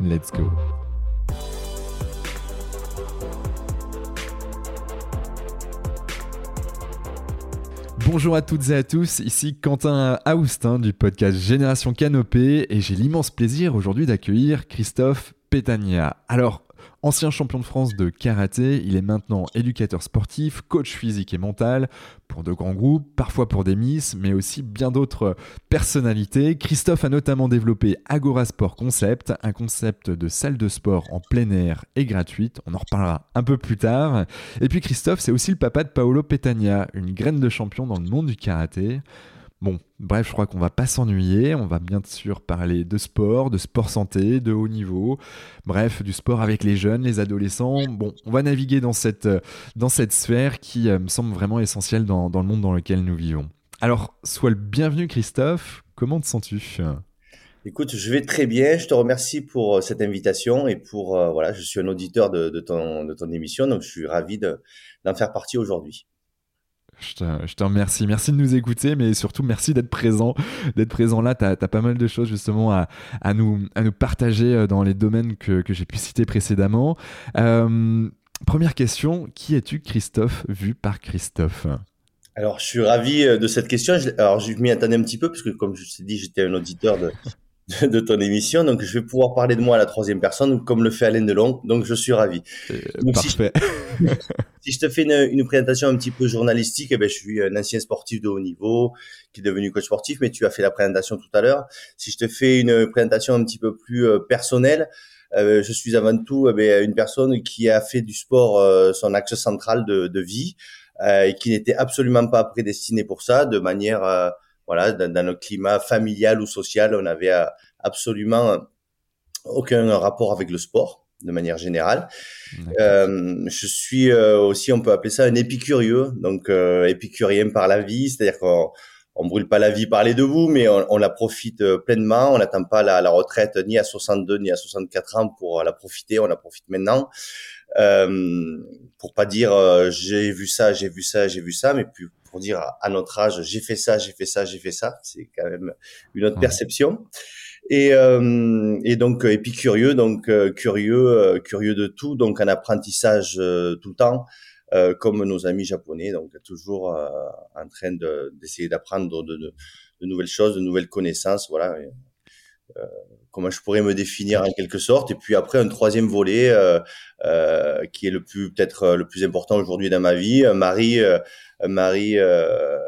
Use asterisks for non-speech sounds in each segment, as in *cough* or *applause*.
Let's go. Bonjour à toutes et à tous, ici Quentin Aoustin du podcast Génération Canopée et j'ai l'immense plaisir aujourd'hui d'accueillir Christophe Pétania. Alors, Ancien champion de France de karaté, il est maintenant éducateur sportif, coach physique et mental pour de grands groupes, parfois pour des miss, mais aussi bien d'autres personnalités. Christophe a notamment développé Agora Sport Concept, un concept de salle de sport en plein air et gratuite. On en reparlera un peu plus tard. Et puis Christophe, c'est aussi le papa de Paolo Petagna, une graine de champion dans le monde du karaté. Bon, bref, je crois qu'on va pas s'ennuyer. On va bien sûr parler de sport, de sport santé, de haut niveau. Bref, du sport avec les jeunes, les adolescents. Bon, on va naviguer dans cette, dans cette sphère qui euh, me semble vraiment essentielle dans, le monde dans lequel nous vivons. Alors, sois le bienvenu, Christophe. Comment te sens-tu? Écoute, je vais très bien. Je te remercie pour euh, cette invitation et pour euh, voilà, je suis un auditeur de, ton, de ton émission, donc je suis ravi d'en faire partie aujourd'hui. Je te, remercie. Merci de nous écouter, mais surtout merci d'être présent. D'être présent là, tu as, pas mal de choses justement à, nous, à nous partager euh, dans les domaines que, que j'ai pu citer précédemment. Euh, première question, qui es-tu Christophe, vu par Christophe? Alors, je suis ravi euh, de cette question. Alors, je m'y attendais un petit peu, puisque comme je t'ai dit, j'étais un auditeur de, de ton émission. Donc, je vais pouvoir parler de moi à la troisième personne, comme le fait Alain Delon. Donc, je suis ravi. parfait. *laughs* Si je, te fais une, présentation un petit peu journalistique, eh ben, je suis un ancien sportif de haut niveau qui est devenu coach sportif, mais tu as fait la présentation tout à l'heure. Si je te fais une présentation un petit peu plus euh, personnelle, euh, je suis avant tout eh ben, une personne qui a fait du sport euh, son axe central de, de vie et qui n'était absolument pas prédestiné pour ça, de manière voilà, dans, dans, notre climat familial ou social, on n'avait euh, absolument aucun rapport avec le sport de manière générale. Euh, je suis euh, aussi, on peut appeler ça un épicurieux, donc euh, épicurien par la vie, c'est-à-dire qu'on on brûle pas la vie par les deux bouts, mais on, on la profite pleinement. On n'attend pas la, la, retraite ni à 62 ni à 64 ans pour la profiter. On la profite maintenant. Euh, pour pas dire j'ai vu ça, j'ai vu ça, j'ai vu ça, mais plus pour dire à notre âge, j'ai fait ça, j'ai fait ça, j'ai fait ça. C'est quand même une autre perception. Et, euh, et donc et puis curieux, donc euh, curieux, euh, curieux de tout, donc un apprentissage euh, tout le temps, comme nos amis japonais, donc toujours en train d'essayer d'apprendre de, de, de, nouvelles choses, de nouvelles connaissances, voilà. Comment je pourrais me définir en quelque sorte. Et puis après un troisième volet qui est le plus peut-être le plus important aujourd'hui dans ma vie. Marie Marie euh,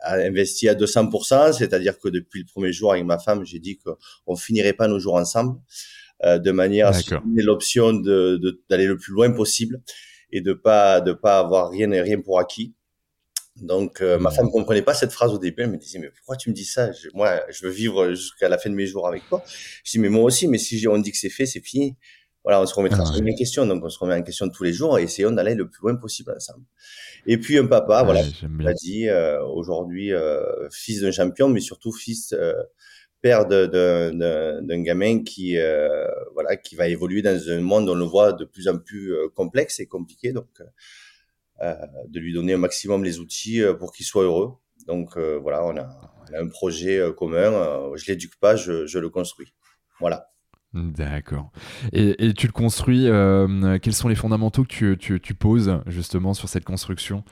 a investi à 200%, c'est-à-dire que depuis le premier jour avec ma femme, j'ai dit qu'on finirait pas nos jours ensemble, euh, de manière à donner l'option d'aller de, d'aller le plus loin possible et de pas de pas avoir rien et rien pour acquis. Donc euh, ma femme comprenait pas cette phrase au début, elle me disait mais pourquoi tu me dis ça? Moi, je veux vivre jusqu'à la fin de mes jours avec toi. Je dis mais moi aussi, mais si on dit que c'est fait, c'est fini voilà, on se remettra ah, en question. Donc, on se remet en question tous les jours et essayons d'aller le plus loin possible ensemble. Et puis, un papa, voilà, il a dit euh, aujourd'hui euh, fils d'un champion, mais surtout fils, euh, père d'un gamin qui, euh, voilà, qui va évoluer dans un monde, on le voit, de plus en plus complexe et compliqué. Donc, de lui donner un maximum les outils pour qu'il soit heureux. Donc, voilà, on a, on a, un projet commun. je l'éduque pas, je, je le construis. Voilà. D'accord. Et, tu le construis, euh, quels sont les fondamentaux que tu, poses justement sur cette construction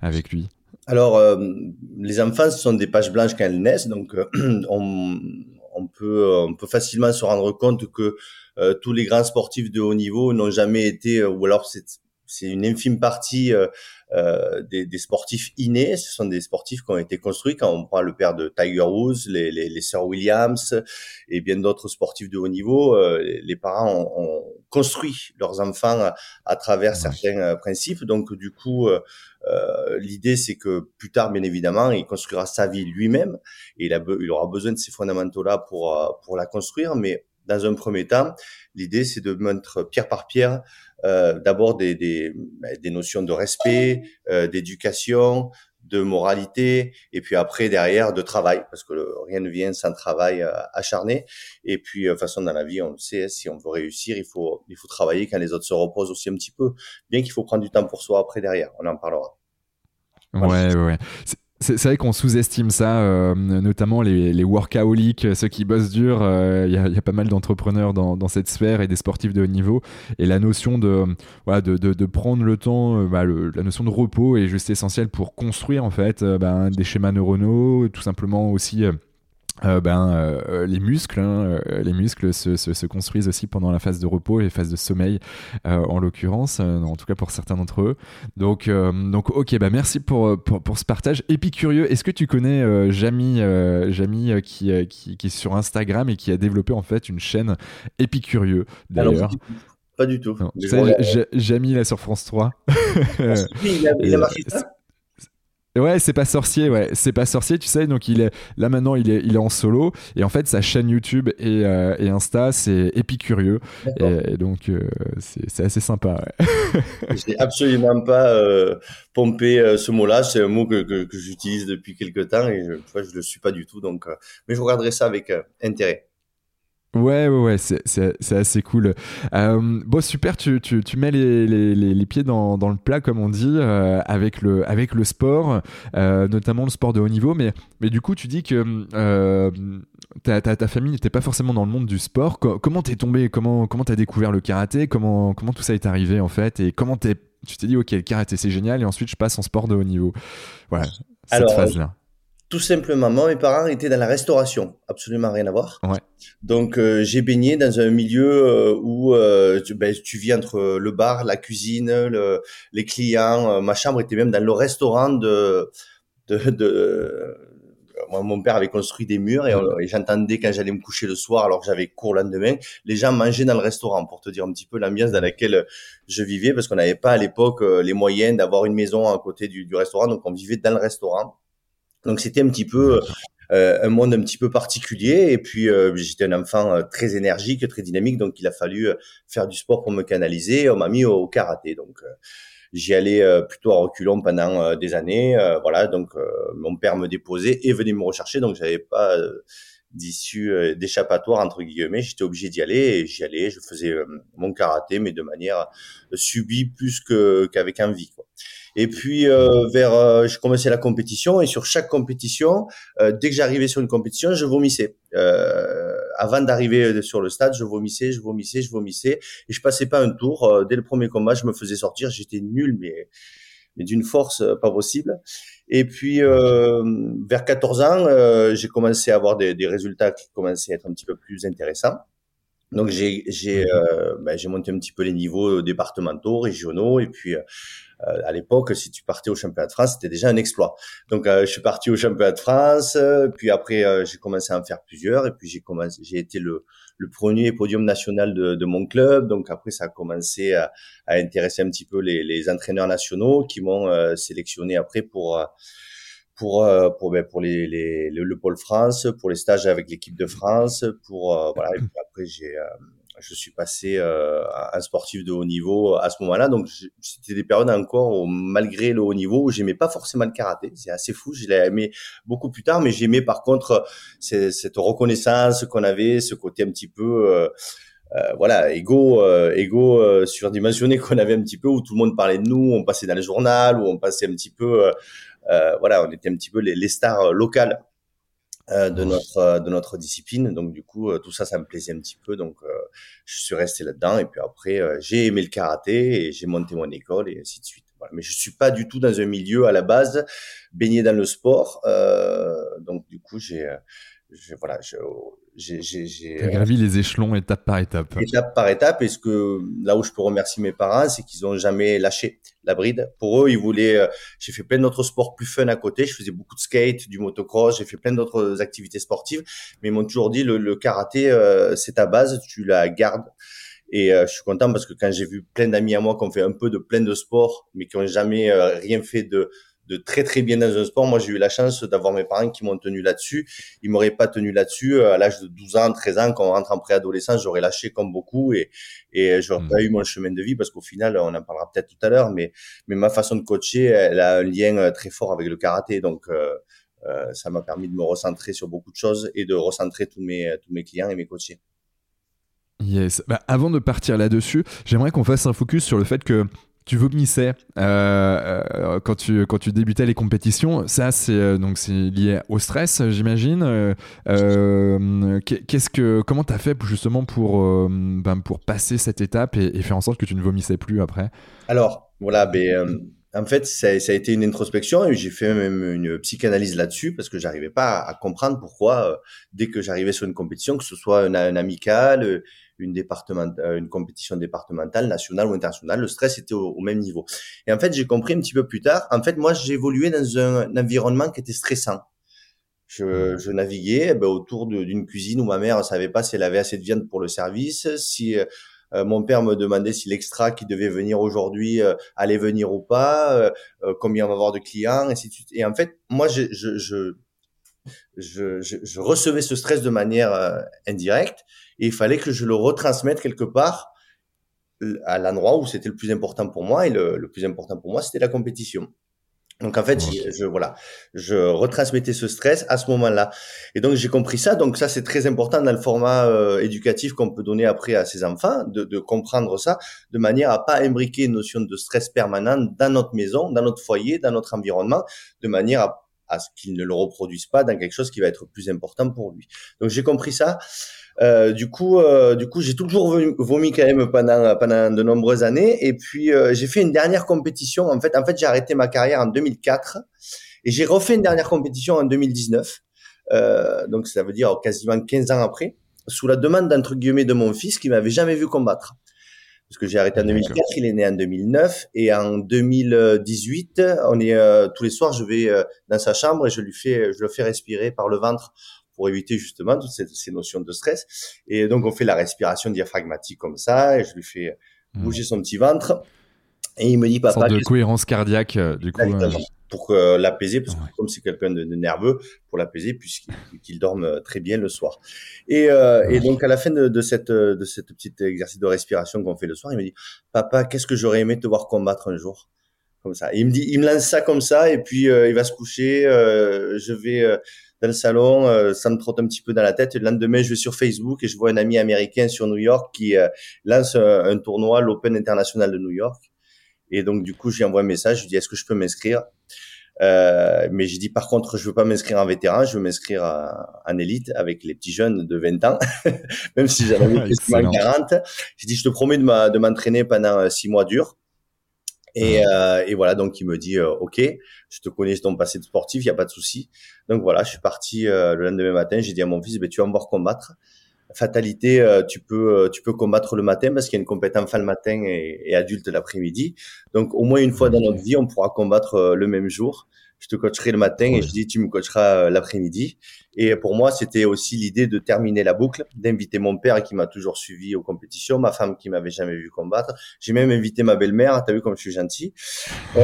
avec lui? Alors, euh, les enfants sont des pages blanches quand elles naissent, donc euh, *clears throat* on, peut, on peut facilement se rendre compte que tous les grands sportifs de haut niveau n'ont jamais été, ou alors c'est c'est une infime partie euh, des, des, sportifs innés. Ce sont des sportifs qui ont été construits. Quand on prend le père de Tiger Woods, les, les, les Sir Williams et bien d'autres sportifs de haut niveau, euh, les parents ont, ont, construit leurs enfants à, travers certains euh, principes. Donc du coup, euh, l'idée c'est que plus tard, bien évidemment, il construira sa vie lui-même et il, a, il aura besoin de ces fondamentaux-là pour pour la construire. Mais dans un premier temps, l'idée c'est de mettre pierre par pierre euh, d'abord des, ben, des, notions de respect, euh, d'éducation, de moralité, et puis après derrière de travail, parce que rien ne vient sans travail euh, acharné. Et puis, de toute façon, dans la vie, on le sait, si on veut réussir, il faut, il faut travailler quand les autres se reposent aussi un petit peu, bien qu'il faut prendre du temps pour soi après derrière. On en parlera. Ouais, ouais. C'est vrai qu'on sous-estime ça, euh, notamment les, workaholics, ceux qui bossent dur. Il euh, y, a pas mal d'entrepreneurs dans, cette sphère et des sportifs de haut niveau. Et la notion de, prendre le temps, euh, bah, la notion de repos est juste essentielle pour construire en fait bah, des schémas neuronaux, tout simplement aussi euh, ben, euh, les muscles, hein, euh, les muscles se, se, se, construisent aussi pendant la phase de repos et phase de sommeil, en l'occurrence, en tout cas pour certains d'entre eux. Donc, donc, ok, bah merci pour, pour, pour ce partage. Épicurieux, est-ce que tu connais Jamy, Jamy qui, qui, qui, est sur Instagram et qui a développé en fait une chaîne Épicurieux d'ailleurs? Pas du tout. Jamy là sur France 3. Ah, il a, il a *laughs* marqué ça Ouais, c'est pas sorcier, ouais, c'est pas sorcier, tu sais. Donc il est là maintenant, il est, il est en solo et en fait sa chaîne YouTube et, euh, et Insta c'est épicurieux et, et, donc euh, c'est assez sympa. Ouais. J'ai absolument pas euh, pompé euh, ce mot-là, c'est un mot que, que, que j'utilise depuis quelques temps et je, tu vois, je le suis pas du tout. Donc, euh, mais je regarderai ça avec intérêt. Ouais, ouais, ouais, c'est assez cool. Euh, bon, super, tu, tu, tu mets les, les, les, pieds dans, dans, le plat, comme on dit, euh, avec, le, avec le sport, euh, notamment le sport de haut niveau. Mais, mais du coup, tu dis que ta, ta, ta, famille n'était pas forcément dans le monde du sport. Co comment t'es tombé Comment comment t'as découvert le karaté? Comment, comment tout ça est arrivé, en fait? Et comment t'es tu t'es dit, ok, le karaté, c'est génial, et ensuite, je passe en sport de haut niveau. Voilà, cette phase-là tout simplement, moi, mes parents étaient dans la restauration, absolument rien à voir. Ouais. Donc, euh, j'ai baigné dans un milieu euh, où euh, tu, ben, tu, vis entre le bar, la cuisine, le, les clients. ma chambre était même dans le restaurant de... de, de moi, mon père avait construit des murs et, et j'entendais quand j'allais me coucher le soir, alors que j'avais cours le lendemain, les gens mangeaient dans le restaurant, pour te dire un petit peu l'ambiance dans laquelle je vivais, parce qu'on n'avait pas à l'époque les moyens d'avoir une maison à côté du, du restaurant, donc on vivait dans le restaurant. Donc c'était un petit peu euh, un monde un petit peu particulier. Et puis euh, j'étais un enfant euh, très énergique, très dynamique, donc il a fallu euh, faire du sport pour me canaliser. On m'a mis au, karaté, donc j'y allais plutôt à reculons pendant des années. voilà, donc mon père me déposait et venait me rechercher, donc j'avais pas d'issue d'échappatoire entre guillemets. J'étais obligé d'y aller et j'y allais. Je faisais mon karaté, mais de manière subie plus que qu'avec envie. Quoi. Et puis euh, vers, euh, je commençais la compétition et sur chaque compétition, euh, dès que j'arrivais sur une compétition, je vomissais. Euh, avant d'arriver sur le stade, je vomissais, je vomissais, je vomissais et je passais pas un tour. dès le premier combat, je me faisais sortir, j'étais nul, mais mais d'une force pas possible. Et puis vers 14 ans, j'ai commencé à avoir des, des résultats qui commençaient à être un petit peu plus intéressants. Donc j'ai j'ai euh, ben, j'ai monté un petit peu les niveaux départementaux, régionaux et puis euh, à l'époque, si tu partais au championnat de France, c'était déjà un exploit. Donc, euh, je suis parti au championnat de France, euh, puis après, j'ai commencé à en faire plusieurs, et puis j'ai commencé, j'ai été le, le premier podium national de, de, mon club. Donc après, ça a commencé à, à intéresser un petit peu les, les entraîneurs nationaux qui m'ont sélectionné après pour pour pour ben, pour les, les, le, pôle France, pour les stages avec l'équipe de France, pour voilà. Et puis après, j'ai je suis passé euh, un sportif de haut niveau à ce moment-là. Donc, c'était des périodes encore où, malgré le haut niveau, où j'aimais pas forcément le karaté. C'est assez fou. Je l'ai aimé beaucoup plus tard, mais j'aimais par contre cette reconnaissance qu'on avait, ce côté un petit peu... Euh, euh, voilà, égo, euh, égo euh, surdimensionné qu'on avait un petit peu, où tout le monde parlait de nous, on passait dans le journal, où on passait un petit peu, voilà, on était un petit peu les stars locales euh, de notre euh, de notre discipline. Donc du coup euh, tout ça ça me plaisait un petit peu. Donc je suis resté là-dedans. Et puis après j'ai aimé le karaté et j'ai monté mon école et ainsi de suite. Voilà. mais je suis pas du tout dans un milieu à la base baigné dans le sport. Donc du coup j'ai voilà j'ai gravi les échelons étape par étape. Étape par étape. Et ce que là où je peux remercier mes parents, c'est qu'ils ont jamais lâché la bride. Pour eux, ils voulaient. Euh, j'ai fait plein d'autres sports plus fun à côté. Je faisais beaucoup de skate, du motocross. J'ai fait plein d'autres activités sportives, mais ils m'ont toujours dit le, le karaté, euh, c'est ta base, tu la gardes. Et euh, je suis content parce que quand j'ai vu plein d'amis à moi qui ont fait un peu de plein de sports, mais qui ont jamais rien fait de de très très bien dans un sport. Moi, j'ai eu la chance d'avoir mes parents qui m'ont tenu là-dessus. Ils m'auraient pas tenu là-dessus à l'âge de 12 ans, 13 ans, quand on rentre en préadolescence, j'aurais lâché comme beaucoup et et j'aurais mmh. pas eu mon chemin de vie parce qu'au final, on en parlera peut-être tout à l'heure, mais mais ma façon de coacher, elle a un lien euh, très fort avec le karaté, donc euh, euh, ça m'a permis de me recentrer sur beaucoup de choses et de recentrer tous mes tous mes clients et mes coachés. Yes. Bah, avant de partir là-dessus, j'aimerais qu'on fasse un focus sur le fait que tu vomissais euh, euh, quand tu quand tu débutais les compétitions. Ça, c'est euh, lié au stress, j'imagine. Qu'est-ce que comment t'as fait justement pour ben, pour passer cette étape et, faire en sorte que tu ne vomissais plus après? Alors voilà, ben, en fait, ça, a été une introspection et j'ai fait même une psychanalyse là-dessus parce que j'arrivais pas à, comprendre pourquoi dès que j'arrivais sur une compétition, que ce soit un amical une, département, euh, une compétition départementale, nationale ou internationale, le stress était au, même niveau. Et en fait, j'ai compris un petit peu plus tard, en fait, moi, j'évoluais dans un, environnement qui était stressant. Je, je naviguais eh ben, autour d'une cuisine où ma mère savait pas si elle avait assez de viande pour le service, si euh, euh, mon père me demandait si l'extra qui devait venir aujourd'hui allait venir ou pas, combien on va avoir de clients, et ainsi de suite. Et en fait, moi, je, je, je, je, je recevais ce stress de manière indirecte et il fallait que je le retransmette quelque part à l'endroit où c'était le plus important pour moi et le, le plus important pour moi c'était la compétition. Donc en fait, je, voilà, je retransmettais ce stress à ce moment-là. Et donc j'ai compris ça. Donc ça c'est très important dans le format euh, éducatif qu'on peut donner après à ses enfants, de, de, comprendre ça de manière à pas imbriquer une notion de stress permanent dans notre maison, dans notre foyer, dans notre environnement, de manière à à ce qu'ils ne le reproduisent pas dans quelque chose qui va être plus important pour lui. Donc j'ai compris ça. Euh, du coup, euh, du coup, j'ai toujours vomi quand même pendant pendant de nombreuses années. Et puis euh, j'ai fait une dernière compétition. En fait, en fait, j'ai arrêté ma carrière en 2004 et j'ai refait une dernière compétition en 2019. Euh, donc ça veut dire quasiment 15 ans après, sous la demande d'entre guillemets de mon fils qui m'avait jamais vu combattre. Parce que j'ai arrêté en 2004, il est né en 2009 et en 2018, on est tous les soirs, je vais dans sa chambre et je lui fais, je le fais respirer par le ventre pour éviter justement toutes ces, notions de stress. Et donc, on fait la respiration diaphragmatique comme ça, et je lui fais hmm. bouger son petit ventre. Et il me dit, papa. Une de cohérence cardiaque, euh, du coup. Euh, pour euh, l'apaiser, parce que comme c'est quelqu'un de, nerveux, pour l'apaiser, puisqu'il dorme très bien le soir. Et, et donc, à la fin de, de cette, de cette petite exercice de respiration qu'on fait le soir, il me dit, papa, qu'est-ce que j'aurais aimé te voir combattre un jour? Comme ça. il me dit, il me lance ça comme ça, et puis il va se coucher. je vais dans le salon, euh, ça me trotte un petit peu dans la tête. le lendemain, je vais sur Facebook et je vois un ami américain sur New York qui euh, lance un, tournoi, l'Open International de New York. Et donc, du coup, j'ai envoyé un message. Je lui dis, est-ce que je peux m'inscrire? Euh, Mais j'ai dit, par contre, je veux pas m'inscrire en vétéran, je veux m'inscrire en élite avec les petits jeunes de 20 ans, *laughs* même si j'en avais quasiment 40. J'ai dit, je te promets de m'entraîner pendant six mois durs. Et, euh, et, voilà, donc il me dit, euh, ok, je te connais ton passé de sportif, il y a pas de souci. Donc voilà, je suis parti euh, le lendemain matin. J'ai dit à mon fils, ben tu vas me voir combattre. Fatalité, euh, tu peux tu peux combattre le matin parce qu'il y a une compétence enfant le matin et, et adulte l'après-midi. Donc au moins une fois dans notre vie, on pourra combattre le même jour je te coacherai le matin et je dis tu me coacheras l'après-midi. Et pour moi, c'était aussi l'idée de terminer la boucle, d'inviter mon père qui m'a toujours suivi aux compétitions, ma femme qui m'avait jamais vu combattre. J'ai même invité ma belle-mère. T'as vu comme je suis gentil. *laughs* et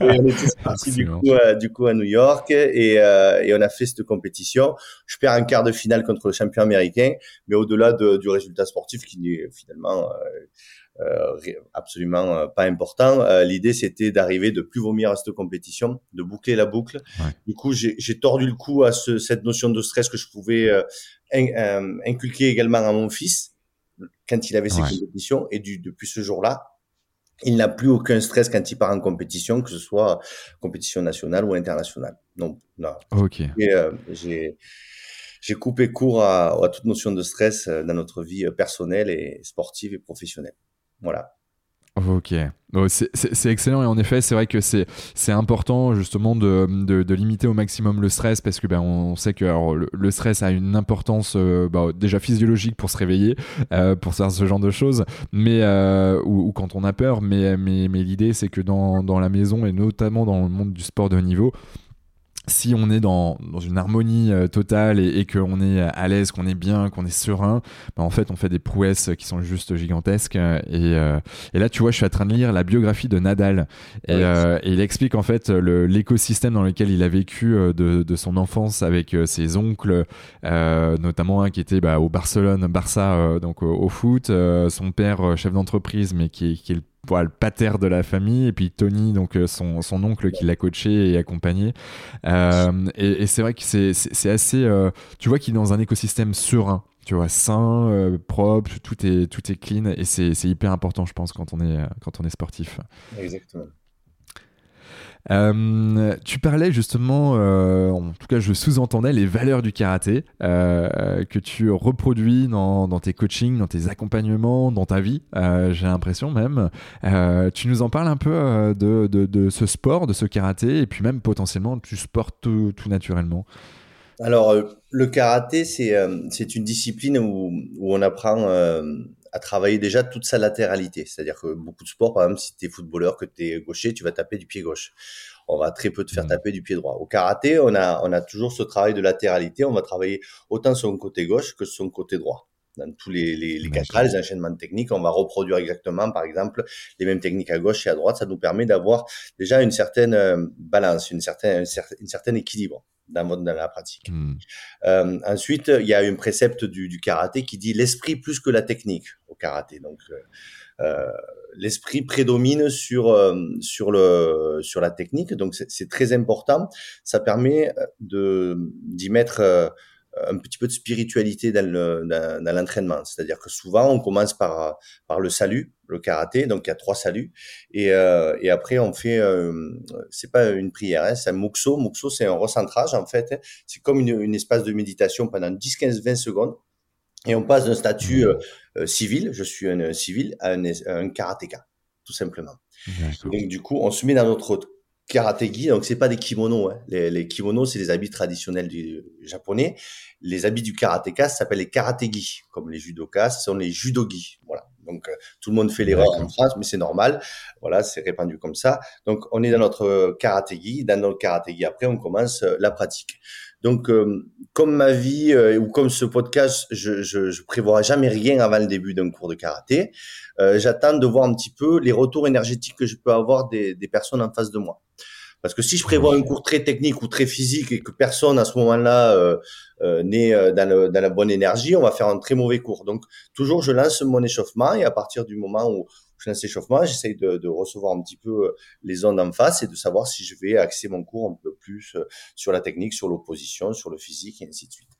on est partis du coup, euh, du coup à New York et, euh, et, on a fait cette compétition. Je perds un quart de finale contre le champion américain, mais au-delà de, du résultat sportif qui n'est finalement euh, euh absolument euh, pas important. L'idée, c'était d'arriver de plus vomir à cette compétition, de boucler la boucle. Du coup, j'ai tordu le cou à ce, cette notion de stress que je pouvais euh, euh, inculquer également à mon fils quand il avait ses compétitions. Et du, depuis ce jour-là, il n'a plus aucun stress quand il part en compétition, que ce soit compétition nationale ou internationale. Non, non. Ok. Euh, j'ai j'ai coupé court à, à, toute notion de stress dans notre vie personnelle et sportive et professionnelle. Voilà. Ok, c'est excellent. Et en effet c'est vrai que c'est important justement de, limiter au maximum le stress parce que ben, on sait que le, stress a une importance euh, bah, déjà physiologique pour se réveiller, euh, pour faire ce genre de choses, mais euh, ou, quand on a peur, mais l'idée c'est que dans, dans la maison et notamment dans le monde du sport de haut niveau, si on est dans, dans une harmonie euh, totale et, et qu'on est à l'aise, qu'on est bien, qu'on est serein, bah en fait, on fait des prouesses qui sont juste gigantesques. Et, euh, et, là, tu vois, je suis en train de lire la biographie de Nadal. Et, euh, et il explique en fait l'écosystème dans lequel il a vécu de, de son enfance avec ses oncles, notamment un qui était bah, au Barcelone, Barça, donc au, foot, son père chef d'entreprise, mais qui qui est le voilà, le pater de la famille, et puis Tony, donc euh, son, son oncle qui l'a coaché et accompagné. Euh, et, c'est vrai que c'est assez. Euh, tu vois qu'il est dans un écosystème serein, tu vois, sain, propre, tout est, tout est clean, et c'est hyper important, je pense, quand on est, quand on est sportif. Exactement. Euh, tu parlais justement, euh, en tout cas je sous-entendais les valeurs du karaté euh, que tu reproduis dans, tes coachings, dans tes accompagnements, dans ta vie, j'ai l'impression même. tu nous en parles un peu de, ce sport, de ce karaté, et puis même potentiellement tu sports tout, naturellement. Alors le karaté, c'est une discipline où on apprend à travailler déjà toute sa latéralité. C'est-à-dire que beaucoup de sports, par exemple, si tu es footballeur, que tu es gaucher, tu vas taper du pied gauche. On va très peu te faire mmh. taper du pied droit. Au karaté, on a, on a toujours ce travail de latéralité. On va travailler autant son côté gauche que son côté droit. Dans tous les, les, les cas, les enchaînements de techniques, on va reproduire exactement, par exemple, les mêmes techniques à gauche et à droite. Ça nous permet d'avoir déjà une certaine euh, balance, une certaine, une certaine équilibre dans, dans la pratique. Hmm. Euh, ensuite, il y a un précepte du, du karaté qui dit l'esprit plus que la technique au karaté. Donc, euh, euh l'esprit prédomine sur euh, sur le sur la technique. Donc, c'est très important. Ça permet de d'y mettre un petit peu de spiritualité dans l'entraînement. Dans, C'est-à-dire que souvent, on commence par, par le salut, le karaté, donc il y a trois saluts, et, euh, et après on fait, euh, c'est pas une prière, hein, c'est un mukso. Mukso, c'est un recentrage en fait. Hein. C'est comme une, une espace de méditation pendant 10, 15, 20 secondes. Et on passe d'un statut mmh. euh, civil, je suis un civil, à un, un karatéka, tout simplement. Donc du coup, on se met dans notre karatégi, donc c'est pas des kimonos. Hein. Les, les, kimonos, c'est les habits traditionnels du japonais. Les habits du karatéka s'appellent les karategi, comme les judokas, ce sont les judogi. Voilà. Donc euh, tout le monde fait l'erreur en France, mais c'est normal. Voilà, c'est répandu comme ça. Donc on est dans notre karatégi, dans notre karatégi. Après, on commence euh, la pratique. Donc, euh, comme ma vie ou comme ce podcast, je, je, je prévois jamais rien avant le début d'un cours de karaté. J'attends de voir un petit peu les retours énergétiques que je peux avoir des, des personnes en face de moi. Parce que si je prévois un cours très technique ou très physique et que personne à ce moment-là euh, euh, n'est euh, dans, le, dans, la bonne énergie, on va faire un très mauvais cours. Donc toujours, je lance mon échauffement et à partir du moment où je lance l'échauffement, j'essaye de, de, recevoir un petit peu euh, les ondes en face et de savoir si je vais axer mon cours un peu plus sur la technique, sur l'opposition, sur le physique et ainsi de suite.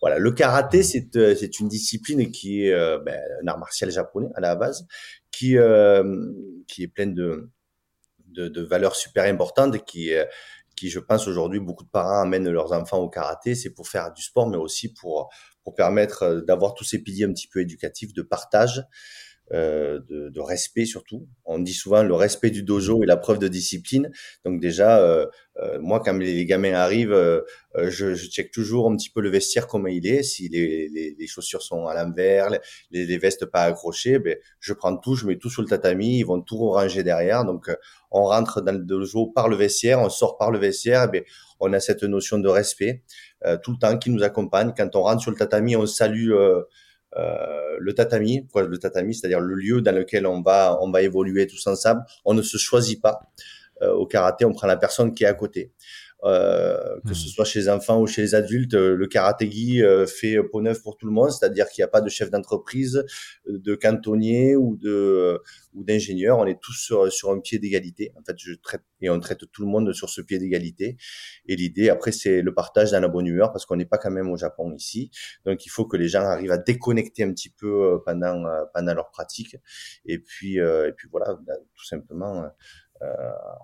Voilà, le karaté, c'est c'est une discipline qui est ben, un art martial japonais à la base, qui qui est pleine de de, de valeurs super importantes qui, euh, qui, je pense, aujourd'hui, beaucoup de parents amènent leurs enfants au karaté. C'est pour faire du sport, mais aussi pour, pour permettre euh, d'avoir tous ces piliers un petit peu éducatifs de partage, euh, de, de, respect surtout. On dit souvent le respect du dojo et la preuve de discipline. Donc déjà, euh, euh moi, quand les, gamins arrivent, euh, je, je check toujours un petit peu le vestiaire comment il est. Si les, les, les chaussures sont à l'envers, les, les, vestes pas accrochées, ben, je prends tout, je mets tout sur le tatami. Ils vont tout ranger derrière. Donc on rentre dans le dojo par le vestiaire, on sort par le vestiaire. Ben, on a cette notion de respect tout le temps qui nous accompagne. Quand on rentre sur le tatami, on salue. Euh, le tatami, quoi, le tatami, c'est-à-dire le lieu dans lequel on va, on va évoluer tous ensemble. On ne se choisit pas. Euh, au karaté, on prend la personne qui est à côté. Euh, que ce hmm. soit chez les enfants ou chez les adultes, euh, le karatégi euh, fait peau neuve pour tout le monde, c'est-à-dire qu'il n'y a pas de chef d'entreprise, de cantonnier ou de ou d'ingénieur, on est tous sur, sur un pied d'égalité. En fait, je traite et on traite tout le monde sur ce pied d'égalité. Et l'idée, après, c'est le partage dans la bonne humeur parce qu'on n'est pas quand même au Japon ici, donc il faut que les gens arrivent à déconnecter un petit peu pendant pendant leur pratique. Et puis et puis voilà, tout simplement.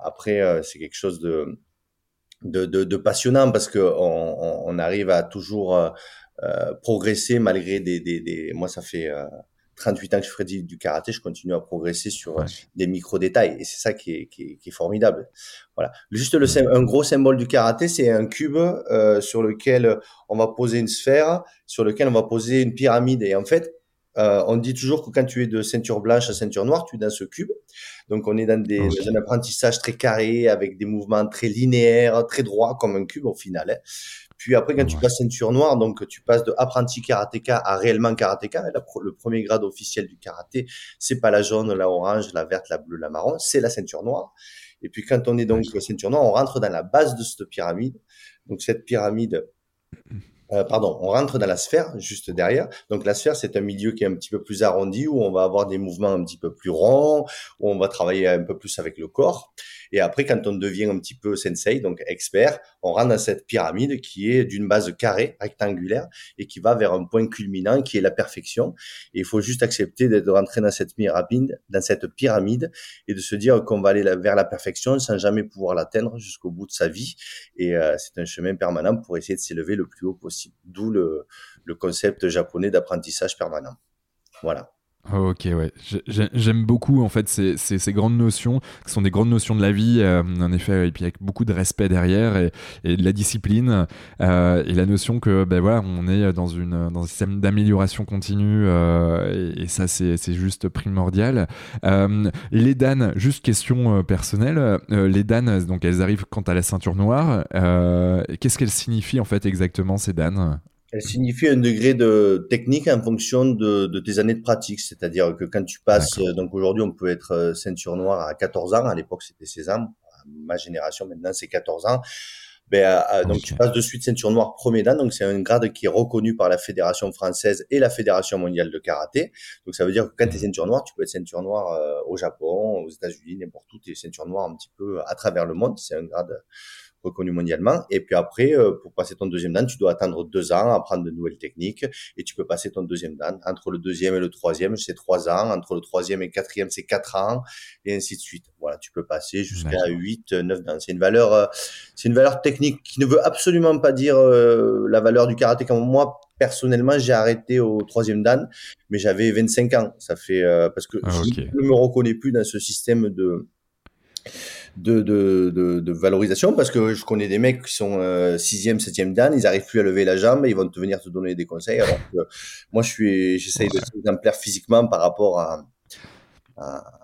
après, c'est quelque chose de de, de, de, passionnant parce que on, on, arrive à toujours euh, euh progresser malgré des, des, des, Moi, ça fait euh, 38 ans que je fais du, karaté, je continue à progresser sur des micro-détails. Et c'est ça qui est, qui, est, formidable. Voilà. Juste le, un gros symbole du karaté, c'est un cube euh, sur lequel on va poser une sphère, sur lequel on va poser une pyramide. Et en fait, euh, on dit toujours que quand tu es de ceinture blanche à ceinture noire, tu es dans ce cube. Donc on est dans, des, un apprentissage très carré, avec des mouvements très linéaires, très droits, comme un cube au final. Hein. Puis après, quand tu passes ceinture noire, donc tu passes de apprenti karatéka à réellement karatéka. le premier grade officiel du karaté, c'est pas la jaune, la orange, la verte, la bleue, la marron, c'est la ceinture noire. Et puis quand on est donc ceinture noire, on rentre dans la base de cette pyramide. Donc cette pyramide, euh, pardon, on rentre dans la sphère juste derrière. Donc la sphère, c'est un milieu qui est un petit peu plus arrondi, où on va avoir des mouvements un petit peu plus ronds, où on va travailler un peu plus avec le corps. Et après, quand on devient un petit peu sensei, donc expert, on rentre dans cette pyramide qui est d'une base carrée, rectangulaire, et qui va vers un point culminant qui est la perfection. Et il faut juste accepter de rentrer dans cette pyramide, dans cette pyramide, et de se dire qu'on va aller vers la perfection sans jamais pouvoir l'atteindre jusqu'au bout de sa vie. Et euh, c'est un chemin permanent pour essayer de s'élever le plus haut possible. D'où le, le concept japonais d'apprentissage permanent. Voilà. Ok, ouais. J'aime beaucoup en fait ces, grandes notions, qui sont des grandes notions de la vie, euh, en effet, et puis avec beaucoup de respect derrière et, de la discipline, euh, et la notion que ben voilà, on est dans un système d'amélioration continue, euh, et, ça c'est juste primordial. les danes, juste question personnelle, les danes, donc elles arrivent quant à la ceinture noire, qu'est-ce qu'elles signifient en fait exactement ces danes elle signifie un degré de technique en fonction de, de tes années de pratique. C'est-à-dire que quand tu passes, donc aujourd'hui on peut être euh, ceinture noire à 14 ans, à l'époque c'était 16 ans, ma génération maintenant c'est 14 ans. Ben, donc tu passes de suite ceinture noire premier dan, donc c'est un grade qui est reconnu par la fédération française et la fédération mondiale de karaté. Donc ça veut dire que quand tu es mmh. ceinture noire, tu peux être ceinture noire euh, au Japon, aux États-Unis, n'importe où, tu es ceinture noire un petit peu à travers le monde. C'est un grade reconnu mondialement. Et puis après, euh, pour passer ton deuxième dan, tu dois attendre deux ans, apprendre de nouvelles techniques, et tu peux passer ton deuxième dan. Entre le deuxième et le troisième, c'est trois ans. Entre le troisième et le quatrième, c'est quatre ans, et ainsi de suite. Voilà, tu peux passer jusqu'à huit, neuf dan. C'est une valeur, euh, c'est une valeur technique qui ne veut absolument pas dire euh, la valeur du karaté. Comme moi, personnellement, j'ai arrêté au troisième dan, mais j'avais 25 ans. Ça fait parce que ah, je ne me reconnais plus dans ce système de de, de, de, de, valorisation parce que je connais des mecs qui sont euh, sixième, septième dan, ils arrivent plus à lever la jambe, ils vont te venir te donner des conseils. Alors que moi, je suis, j'essaye de d'être exemplaire physiquement par rapport à, à,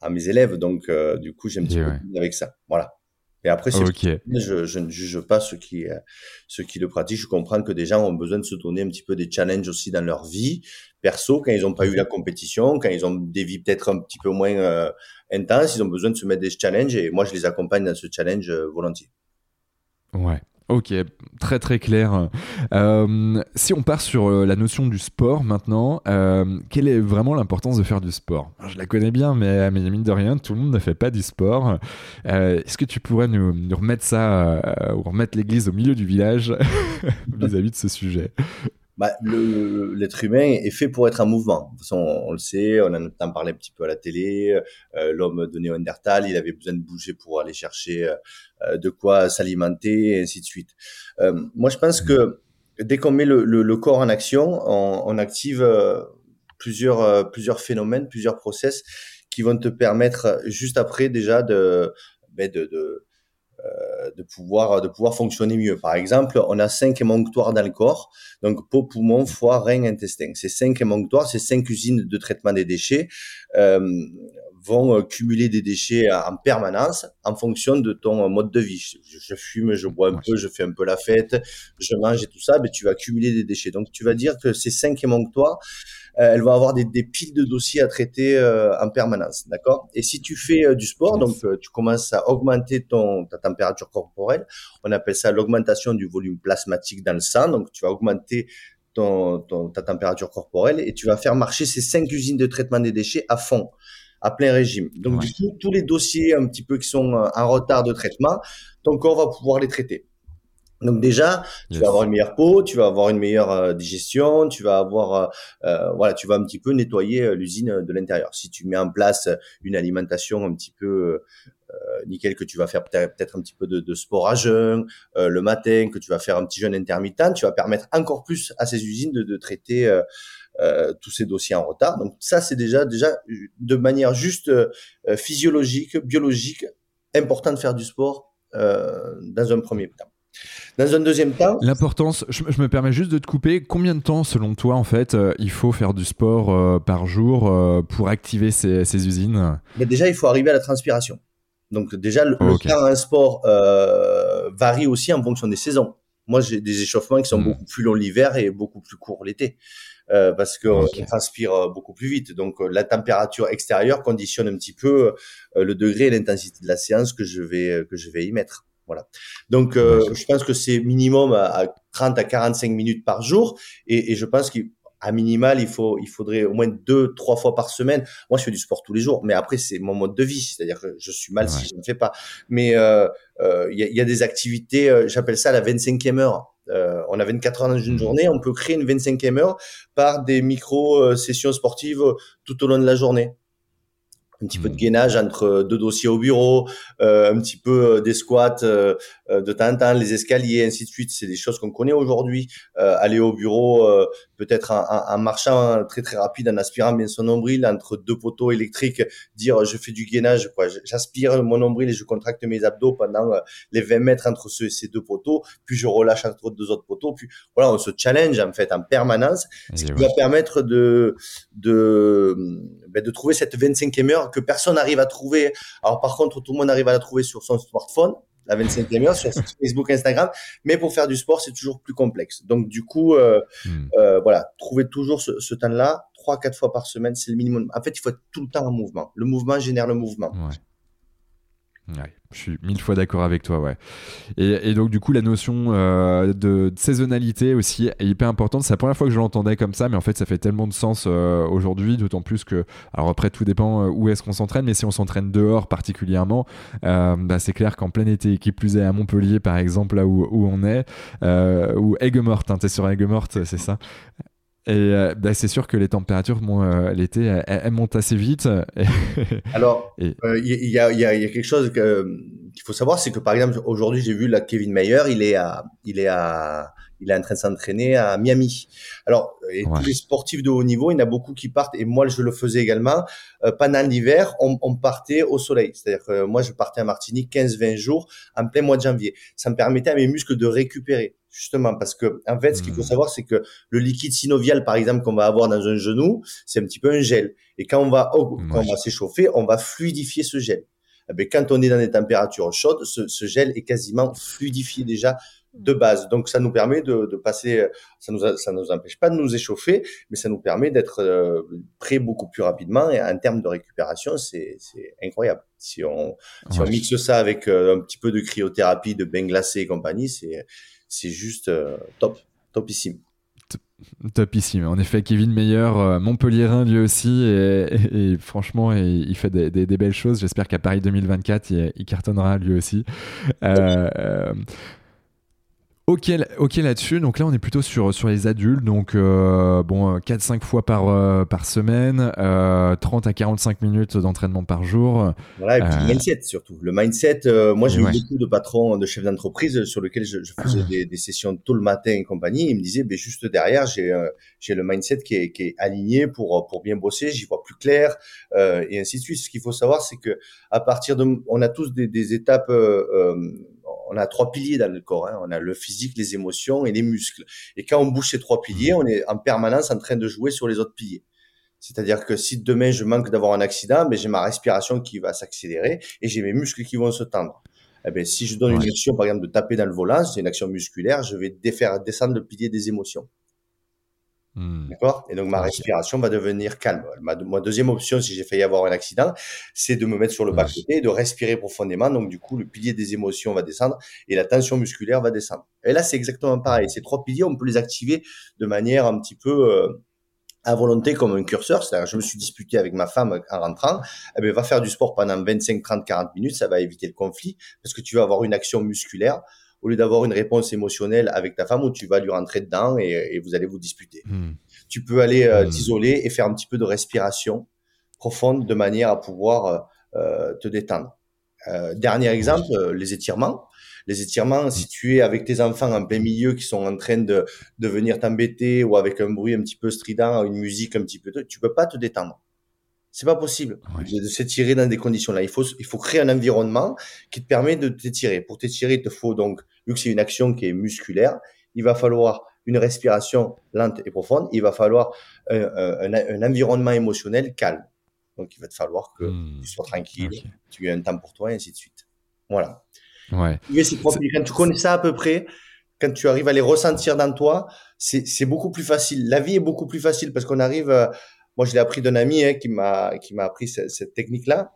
à mes élèves, donc euh, du coup, j'aime un petit peu avec ça. Voilà. Et après, je, je, ne juge pas ceux qui, ceux qui le pratiquent. Je comprends que des gens ont besoin de se donner un petit peu des challenges aussi dans leur vie perso quand ils n'ont pas eu la compétition, quand ils ont des vies peut-être un petit peu moins euh, intenses, ils ont besoin de se mettre des challenges et moi je les accompagne dans ce challenge euh, volontiers. Ouais. Ok, très très clair. Euh, si on part sur euh, la notion du sport maintenant, euh, quelle est vraiment l'importance de faire du sport? Je la connais bien, mais, mais mine de rien, tout le monde ne fait pas du sport. Est-ce que tu pourrais nous, remettre ça, ou remettre l'église au milieu du village vis à -vis de ce sujet? Bah, l'être humain est fait pour être en mouvement. De toute façon, on, le sait, on en entend parler un petit peu à la télé. Euh, L'homme de Néandertal, il avait besoin de bouger pour aller chercher euh, de quoi s'alimenter, et ainsi de suite. Euh, moi, je pense que dès qu'on met le, le, le, corps en action, on, on active euh, plusieurs, euh, plusieurs phénomènes, plusieurs process qui vont te permettre juste après déjà de, ben de, de euh, de pouvoir de pouvoir fonctionner mieux. Par exemple, on a cinq émonctoires dans le corps, donc peau, poumon, foie, rein, intestin. Ces cinq émonctoires, ces cinq usines de traitement des déchets euh, vont euh, cumuler des déchets en permanence en fonction de ton mode de vie. Je, fume, je bois un peu, je fais un peu la fête, je mange et tout ça, mais tu vas cumuler des déchets. Donc tu vas dire que ces cinq émonctoires euh, elle va avoir des, des, piles de dossiers à traiter euh, en permanence, d'accord? Et si tu fais euh, du sport, donc tu commences à augmenter ton ta température corporelle, on appelle ça l'augmentation du volume plasmatique dans le sang, donc tu vas augmenter ton, ton, ta température corporelle et tu vas faire marcher ces cinq usines de traitement des déchets à fond à plein régime. Donc, du coup, tous les dossiers un petit peu qui sont en retard de traitement, ton corps va pouvoir les traiter. Donc déjà, tu vas avoir une meilleure peau, tu vas avoir une meilleure euh, digestion, tu vas avoir, euh, euh, voilà, tu vas un petit peu nettoyer l'usine de l'intérieur. Si tu mets en place une alimentation un petit peu nickel, que tu vas faire peut-être un petit peu de, de sport à jeun le matin, que tu vas faire un petit jeûne intermittent, tu vas permettre encore plus à ces usines de, de traiter tous ces dossiers en retard. Donc ça, c'est déjà déjà de manière juste physiologique, biologique, important de faire du sport dans un premier temps. Dans un deuxième temps. L'importance, je, me permets juste de te couper. Combien de temps, selon toi, en fait, euh, il faut faire du sport euh, par jour euh, pour activer ces, usines? Mais Déjà, il faut arriver à la transpiration. Donc, déjà, le, temps un sport varie aussi en fonction des saisons. Moi, j'ai des échauffements qui sont hmm. beaucoup plus longs l'hiver et beaucoup plus courts l'été. Parce qu'on transpire beaucoup plus vite. Donc la température extérieure conditionne un petit peu le degré et l'intensité de la séance que je vais que je vais y mettre. Voilà. Donc, euh, je pense que c'est minimum à, 30 à 45 minutes par jour, et, et je pense qu'à minimal, il faut, il faudrait au moins deux, trois fois par semaine. Moi, je fais du sport tous les jours, mais après, c'est mon mode de vie, c'est-à-dire que je suis mal si je ne fais pas. Mais euh, euh, il euh, y, y, a, des activités, euh, j'appelle ça la 25e heure. Euh, on a 24 heures dans une journée, on peut créer une 25e heure par des micro-sessions sportives tout au long de la journée un petit peu de hmm. gainage entre deux dossiers au bureau, euh, un petit peu euh, des squats euh, de temps en temps, les escaliers, ainsi de suite. C'est des choses qu'on connaît aujourd'hui. aller au bureau, peut-être en, marchant très très rapide, en aspirant bien son nombril entre deux poteaux électriques, dire je fais du gainage, quoi. J'aspire mon nombril et je contracte mes abdos pendant les 20 mètres entre ces deux poteaux, puis je relâche entre deux autres poteaux, puis voilà, on se challenge en fait en permanence, ce qui va permettre de de ben, de trouver cette 25e heure que personne n'arrive à trouver. Alors par contre, tout le monde arrive à la trouver sur son smartphone, la 25e heure sur *laughs* Facebook, Instagram, mais pour faire du sport, c'est toujours plus complexe. Donc du coup, euh, hmm. euh, voilà, trouver toujours ce, ce temps-là, trois, quatre fois par semaine, c'est le minimum. En fait, il faut être tout le temps en mouvement. Le mouvement génère le mouvement. Ouais, je suis mille fois d'accord avec toi, ouais. Et, donc, du coup, la notion euh, de, saisonnalité aussi est hyper importante. C'est la première fois que je l'entendais comme ça, mais en fait, ça fait tellement de sens euh, aujourd'hui, d'autant plus que, alors après, tout dépend euh, où est-ce qu'on s'entraîne, mais si on s'entraîne dehors particulièrement, bah, c'est clair qu'en plein été, qui plus est à Montpellier, par exemple, là où, où on est, ou Aigues-Mortes, hein, t'es sur Aigues-Mortes, c'est ça? Et euh, bah, c'est sûr que les températures, euh, l'été, elles, montent assez vite. *laughs* Alors, il euh, y, a, y, y, a, quelque chose qu'il faut savoir, c'est que par exemple, aujourd'hui, j'ai vu là, Kevin Mayer, il est à, il est à, il est en train de s'entraîner à Miami. Alors, et tous les sportifs de haut niveau, il y en a beaucoup qui partent, et moi je le faisais également. Euh, pendant l'hiver, on, on, partait au soleil. C'est-à-dire que moi, je partais en Martinique 15-20 jours en plein mois de janvier. Ça me permettait à mes muscles de récupérer justement parce que en fait ce qu'il faut hmm. savoir c'est que le liquide synovial par exemple qu'on va avoir dans un genou c'est un petit peu un gel et quand on va quand on va s'échauffer on va fluidifier ce gel eh ben, quand on est dans des températures chaudes ce, ce gel est quasiment fluidifié déjà de base. Donc ça nous permet de, de passer, ça nous ça nous empêche pas de nous échauffer, mais ça nous permet d'être euh, prêt beaucoup plus rapidement. Et en termes de récupération, c'est incroyable. Si on si on mixe ça avec euh, un petit peu de cryothérapie, de bain glacé et compagnie, c'est c'est juste euh, top, topissime. Topissime. En effet, Kevin Meyer, Montpellierin lui aussi, et, franchement, il fait des, belles choses. J'espère qu'à Paris 2024, il, il, cartonnera lui aussi. Euh, Ok, ok là-dessus. Donc là, on est plutôt sur, sur les adultes. Donc, euh, bon, 4-5 euh, fois par, euh, par semaine, 30 à 45 minutes d'entraînement par jour. Voilà, et puis le mindset surtout. Le mindset, moi, j'ai eu beaucoup de patrons, de chefs d'entreprise sur lesquels je, faisais des, des, sessions tôt le matin et compagnie. Ils me disaient, ben, juste derrière, j'ai j'ai le mindset qui est, qui est aligné pour, pour bien bosser, j'y vois plus clair, et ainsi de suite. Ce qu'il faut savoir, c'est que à partir de, on a tous des, des étapes on a trois piliers dans le corps. Hein. On a le physique, les émotions et les muscles. Et quand on bouge ces trois piliers, on est en permanence en train de jouer sur les autres piliers. C'est-à-dire que si demain je manque d'avoir un accident, ben j'ai ma respiration qui va s'accélérer et j'ai mes muscles qui vont se tendre. Eh ben, si je donne une action, par exemple, de taper dans le volant, c'est une action musculaire, je vais défaire, descendre le pilier des émotions. Hmm. D'accord? Et donc ma respiration va devenir calme. Ma, deuxième option, si j'ai failli avoir un accident, c'est de me mettre sur le bas-côté et de respirer profondément. Donc du coup, le pilier des émotions va descendre et la tension musculaire va descendre. Et là, c'est exactement pareil. Ces trois piliers, on peut les activer de manière un petit peu euh, à volonté comme un curseur. C'est-à-dire, je me suis disputé avec ma femme en rentrant. Eh bien, va faire du sport pendant 25, 30, 40 minutes. Ça va éviter le conflit parce que tu vas avoir une action musculaire au lieu d'avoir une réponse émotionnelle avec ta femme où tu vas lui rentrer dedans et, vous allez vous disputer. Hmm. Tu peux aller euh, hmm. t'isoler et faire un petit peu de respiration profonde de manière à pouvoir euh, te détendre. Euh, dernier exemple, les étirements. Les étirements, si tu es avec tes enfants en plein milieu qui sont en train de, de venir t'embêter ou avec un bruit un petit peu strident, une musique un petit peu, tu peux pas te détendre. C'est pas possible de s'étirer dans des conditions là. Il faut, il faut créer un environnement qui te permet de t'étirer. Pour t'étirer, il te faut donc, vu que c'est une action qui est musculaire, il va falloir une respiration lente et profonde. Il va falloir un, un, environnement émotionnel calme. Donc, il va te falloir que hmm. tu sois tranquille, tu aies un temps pour toi et ainsi de suite. Voilà. Ouais. Quand tu connais ça à peu près, quand tu arrives à les ressentir dans toi, c'est beaucoup plus facile. La vie est beaucoup plus facile parce qu'on arrive moi, je l'ai appris d'un ami hein, qui m'a qui m'a appris cette, technique-là,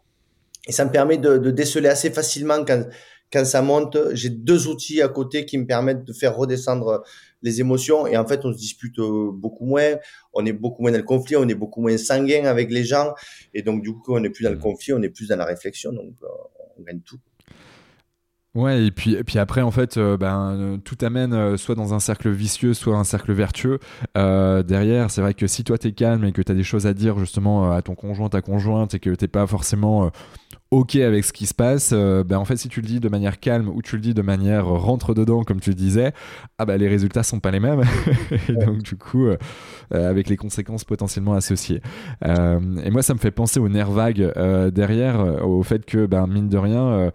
et ça me permet de, de, déceler assez facilement quand quand ça monte. J'ai deux outils à côté qui me permettent de faire redescendre les émotions, et en fait, on se dispute euh, beaucoup moins, on est beaucoup moins dans le conflit, on est beaucoup moins sanguin avec les gens, et donc du coup, on n'est plus dans le conflit, on est plus dans la réflexion, donc euh, on gagne tout. Ouais, et puis, et puis après, en fait, euh, ben, tout amène euh, soit dans un cercle vicieux, soit un cercle vertueux. derrière, c'est vrai que si toi t'es calme et que t'as des choses à dire justement à ton conjoint, ta conjointe, et que t'es pas forcément ok avec ce qui se passe, euh, ben en fait si tu le dis de manière calme ou tu le dis de manière rentre dedans comme tu le disais, ah ben les résultats sont pas les mêmes *laughs* et donc du coup euh, euh, avec les conséquences potentiellement associées. et moi ça me fait penser aux nerfs vagues derrière, au fait que ben mine de rien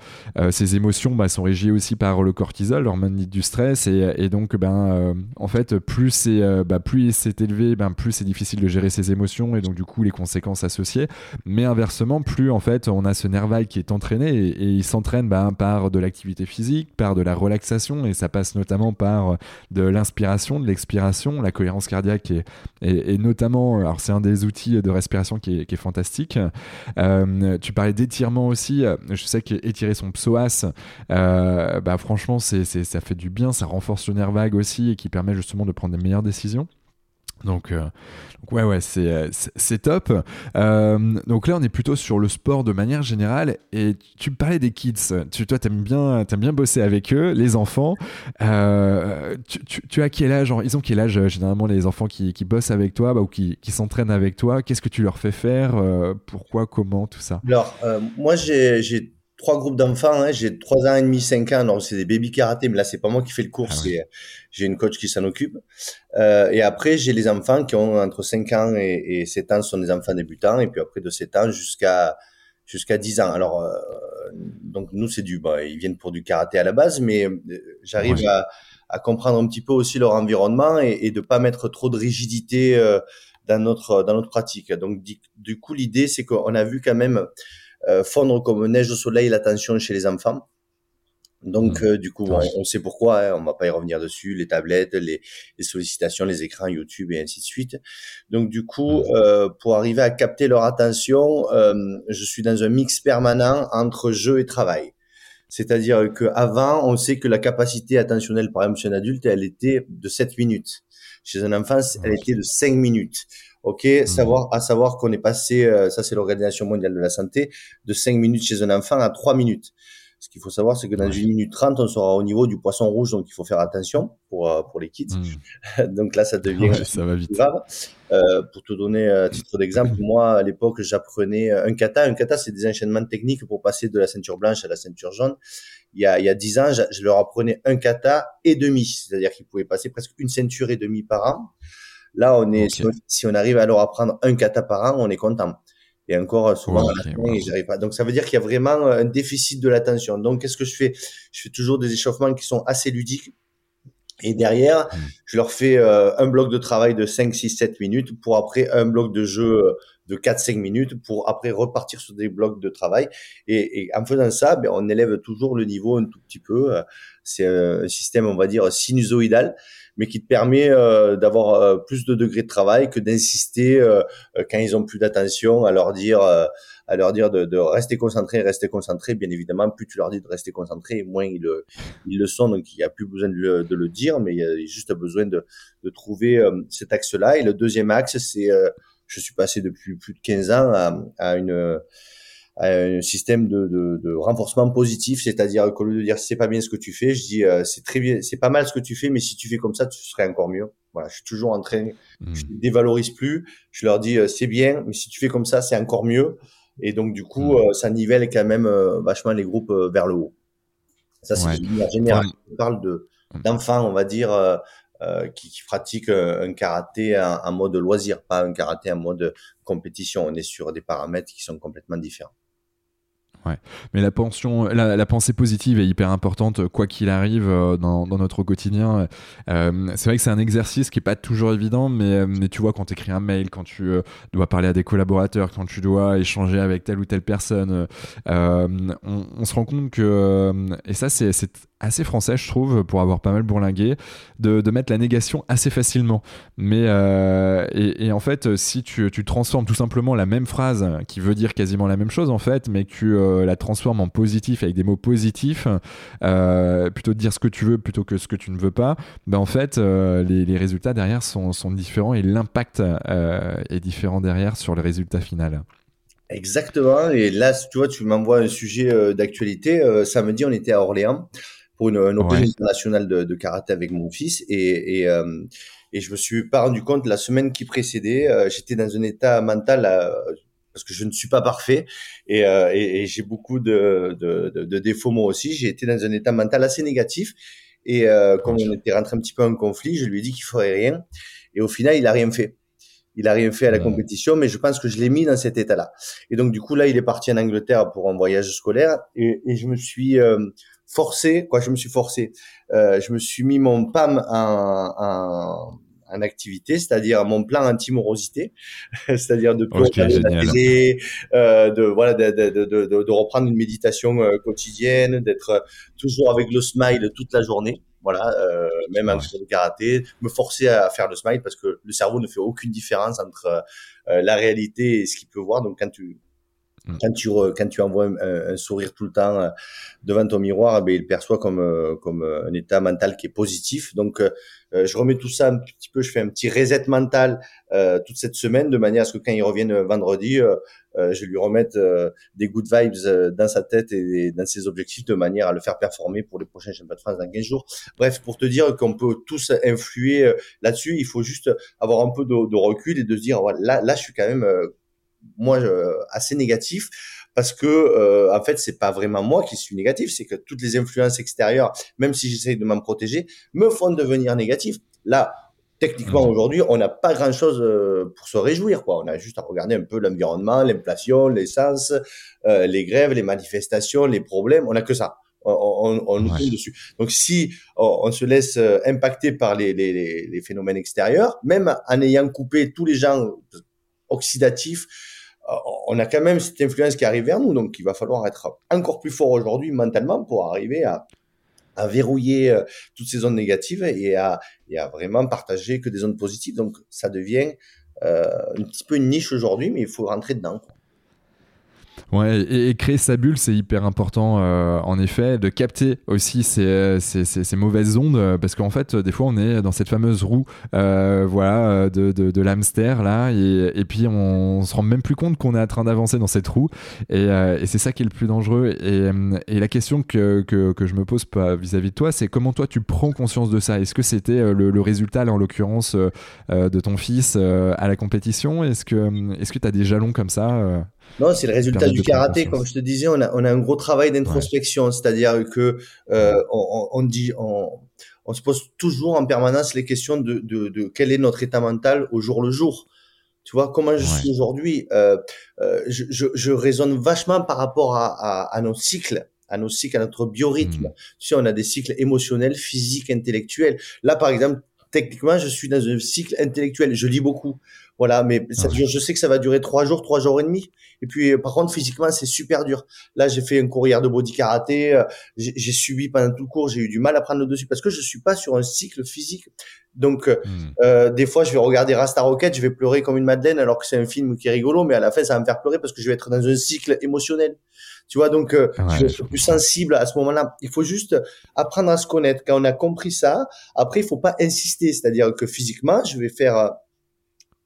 ces émotions ben, sont régies aussi par le cortisol, l'hormone du stress et, et donc ben en fait plus c'est ben, plus c'est élevé, ben plus c'est difficile de gérer ses émotions et donc du coup les conséquences associées. Mais inversement plus en fait on a ce nerf qui est entraîné et, il s'entraîne bah, par de l'activité physique, par de la relaxation et ça passe notamment par de l'inspiration, de l'expiration, la cohérence cardiaque et, notamment, alors c'est un des outils de respiration qui est, fantastique. Euh, tu parlais d'étirement aussi, je sais qu'étirer son psoas, euh, bah, franchement ça fait du bien, ça renforce le nerf vague aussi et qui permet justement de prendre des meilleures décisions. Donc, euh, ouais, ouais, c'est, euh, top. Euh, donc là, on est plutôt sur le sport de manière générale. Et tu parlais des kids. Tu, toi, t'aimes bien, aimes bien bosser avec eux, les enfants. tu, tu, as quel âge Ils ont quel âge généralement les enfants qui, bossent avec toi bah, ou qui, s'entraînent avec toi? Qu'est-ce que tu leur fais faire Pourquoi Comment Tout ça? Alors, moi, j'ai trois groupes d'enfants. Hein. J'ai trois ans et demi, cinq ans. Donc c'est des baby karaté, mais là c'est pas moi qui fais le cours, ah j'ai une coach qui s'en occupe. Euh, et après j'ai les enfants qui ont entre 5 ans et, et 7 ans, ce sont des enfants débutants. Et puis après de 7 ans jusqu'à jusqu'à 10 ans. Alors euh, donc nous c'est du, bah, ils viennent pour du karaté à la base, mais euh, j'arrive à, à, comprendre un petit peu aussi leur environnement et, et de pas mettre trop de rigidité euh, dans notre dans notre pratique. Donc du, coup l'idée c'est qu'on a vu quand même fondre comme neige au soleil l'attention chez les enfants. Donc, mmh. euh, du coup, on, sait pourquoi, hein, on va pas y revenir dessus, les tablettes, les, les, sollicitations, les écrans YouTube et ainsi de suite. Donc, du coup, mmh. euh, pour arriver à capter leur attention, euh, je suis dans un mix permanent entre jeu et travail. C'est-à-dire que avant, on sait que la capacité attentionnelle, par exemple, chez un adulte, elle était de 7 minutes. Chez un enfant, elle était de 5 minutes. Ok, mmh. savoir à savoir qu'on est passé, euh, ça c'est l'Organisation mondiale de la santé, de 5 minutes chez un enfant à 3 minutes. Ce qu'il faut savoir, c'est que dans une minute 30, on sera au niveau du poisson rouge, donc il faut faire attention pour euh, pour les kids. Mmh. *laughs* donc là, ça devient ça va vite. grave. Euh, pour te donner un titre d'exemple, moi à l'époque, j'apprenais un kata. Un kata, c'est des enchaînements techniques pour passer de la ceinture blanche à la ceinture jaune. Il y a il y a 10 ans, je, je leur apprenais un kata et demi, c'est-à-dire qu'ils pouvaient passer presque une ceinture et demie par an. Là, on est, si, on, arrive à leur apprendre un kata par an, on est content. Et encore, souvent, j'arrive pas. Donc, ça veut dire qu'il y a vraiment un déficit de l'attention. Donc, qu'est-ce que je fais? Je fais toujours des échauffements qui sont assez ludiques. Et derrière, je leur fais euh, un bloc de travail de 5, 6, 7 minutes pour après un bloc de jeu euh, de 4-5 minutes pour après repartir sur des blocs de travail. Et, et en faisant ça, ben, on élève toujours le niveau un tout petit peu. C'est un système, on va dire, sinusoïdal mais qui te permet euh, d'avoir euh, plus de degrés de travail que d'insister euh, quand ils ont plus d'attention à leur dire à leur dire de, de, rester concentré, rester concentré. Bien évidemment, plus tu leur dis de rester concentré, moins ils le, ils le sont. Donc, il n'y a plus besoin de le, de le, dire, mais il y a juste besoin de, de trouver cet axe-là. Et le deuxième axe, c'est, je suis passé depuis plus de 15 ans à, à une un système de, de, de renforcement positif, c'est-à-dire qu'au lieu de dire c'est pas bien ce que tu fais, je dis c'est très bien, c'est pas mal ce que tu fais, mais si tu fais comme ça, tu serais encore mieux. Voilà, je suis toujours en train, je ne mmh. dévalorise plus, je leur dis c'est bien, mais si tu fais comme ça, c'est encore mieux. Et donc du coup, mmh. ça nivelle quand même vachement les groupes vers le haut. Ça, c'est ouais. général. On parle de mmh. d'enfants, on va dire, euh, euh, qui, qui, pratiquent euh, un karaté en, mode loisir, pas un karaté en mode compétition. On est sur des paramètres qui sont complètement différents. Ouais. Mais la, pensée positive est hyper importante, quoi qu'il arrive dans, dans, notre quotidien. Euh, c'est vrai que c'est un exercice qui est pas toujours évident, mais, mais tu vois, quand tu écris un mail, quand tu dois parler à des collaborateurs, quand tu dois échanger avec telle ou telle personne, euh, on, on, se rend compte que, et ça, c'est assez français, je trouve, pour avoir pas mal bourlingué, de, mettre la négation assez facilement. Mais euh, et, en fait, si tu, tu, transformes tout simplement la même phrase qui veut dire quasiment la même chose en fait, mais que tu euh, la transformes en positif avec des mots positifs, euh, plutôt de dire ce que tu veux plutôt que ce que tu ne veux pas, ben en fait, les, résultats derrière sont, sont différents et l'impact est différent derrière sur le résultat final. Exactement. Et là, tu vois, tu m'envoies un sujet d'actualité. samedi, on était à Orléans pour une, une internationale de, de, karaté avec mon fils. Et, et, euh, et je me suis pas rendu compte la semaine qui précédait, euh, j'étais dans un état mental euh, parce que je ne suis pas parfait. Et, euh, et, j'ai beaucoup de, de, de, défauts moi aussi. J'ai été dans un état mental assez négatif. Et comme on était rentré un petit peu en conflit, je lui ai dit qu'il ferait rien. Et au final il a rien fait. Il a rien fait à la compétition, mais je pense que je l'ai mis dans cet état-là. Et donc du coup là, il est parti en Angleterre pour un voyage scolaire. Et, et je me suis forcé, quoi, je me suis forcé. Euh, je me suis mis mon PAM en, en, en activité, c'est-à-dire mon plan anti-morosité, *laughs* c'est-à-dire de okay, euh, de voilà, de, de, de, de, reprendre une méditation euh, quotidienne, d'être toujours avec le smile toute la journée. Voilà, euh, même en ouais. de karaté, me forcer à faire le smile parce que le cerveau ne fait aucune différence entre euh, la réalité et ce qu'il peut voir. Donc quand tu. Quand tu, quand tu envoies un, sourire tout le temps euh, devant ton miroir, eh il perçoit comme, euh, comme euh, un état mental qui est positif. Donc, je remets tout ça un petit peu, je fais un petit reset mental toute cette semaine de manière à ce que quand il revienne vendredi, je lui remette des good vibes dans sa tête et dans ses objectifs de manière à le faire performer pour les prochains championnats de France dans 15 jours. Bref, pour te dire qu'on peut tous influer là-dessus, il faut juste avoir un peu de, recul et de se dire, voilà, là, là, je suis quand même moi assez négatif parce que euh, en fait c'est pas vraiment moi qui suis négatif c'est que toutes les influences extérieures même si j'essaye de m'en protéger me font devenir négatif. Là techniquement mmh. aujourd'hui on n'a pas grand chose euh, pour se réjouir quoi. On a juste à regarder un peu l'environnement l'inflation l'essence euh, les grèves les manifestations les problèmes. On a que ça. On, on, on nous tombe dessus. Donc si on, on, se laisse euh, impacter par les, les, les, phénomènes extérieurs, même en ayant coupé tous les gens oxydatifs, euh, on a quand même cette influence qui arrive vers nous. Donc, il va falloir être encore plus fort aujourd'hui mentalement pour arriver à, à verrouiller euh, toutes ces zones négatives et à, et à vraiment partager que des zones positives. Donc, ça devient euh, un petit peu une niche aujourd'hui, mais il faut rentrer dedans. Quoi. Ouais, et, créer sa bulle, c'est hyper important, euh, en effet, de capter aussi ces, ces, ces, ces mauvaises ondes, euh, parce qu'en fait, des fois, on est dans cette fameuse roue, euh, voilà, de, de, de l'hamster là, et, et, puis on, se rend même plus compte qu'on est en train d'avancer dans cette roue, et, euh, et c'est ça qui est le plus dangereux. Et, la question que, que, que je me pose vis-à-vis de toi, c'est comment toi tu prends conscience de ça? Est-ce que c'était euh, le, le, résultat, là, en l'occurrence, de ton fils à la compétition? Est-ce que est-ce que tu as des jalons comme ça non, c'est le résultat du karaté. Comme je te disais, on a, on a un gros travail d'introspection, ouais. c'est-à-dire que euh, on, on, dit, on, on, se pose toujours en permanence les questions de, de, de, quel est notre état mental au jour le jour. Tu vois comment je ouais. suis aujourd'hui. Euh, euh, je, je, je, raisonne vachement par rapport à, à, à nos cycles à nos cycles, à notre biorhythme. Mmh. Tu sais, on a des cycles émotionnels, physiques, intellectuels. Là, par exemple, techniquement, je suis dans un cycle intellectuel. Je lis beaucoup. Voilà, mais ça dure, je sais que ça va durer trois jours, trois jours et demi. Et puis, par contre, physiquement, c'est super dur. Là, j'ai fait un courrier de body karaté. Euh, j'ai subi pendant tout le cours. J'ai eu du mal à prendre le dessus parce que je suis pas sur un cycle physique. Donc, mmh. euh, des fois, je vais regarder Rasta Rocket, je vais pleurer comme une madeleine alors que c'est un film qui est rigolo, mais à la fin, ça va me faire pleurer parce que je vais être dans un cycle émotionnel. Tu vois, donc, euh, ouais, je suis plus sensible à ce moment-là. Il faut juste apprendre à se connaître. Quand on a compris ça, après, il faut pas insister. C'est-à-dire que physiquement, je vais faire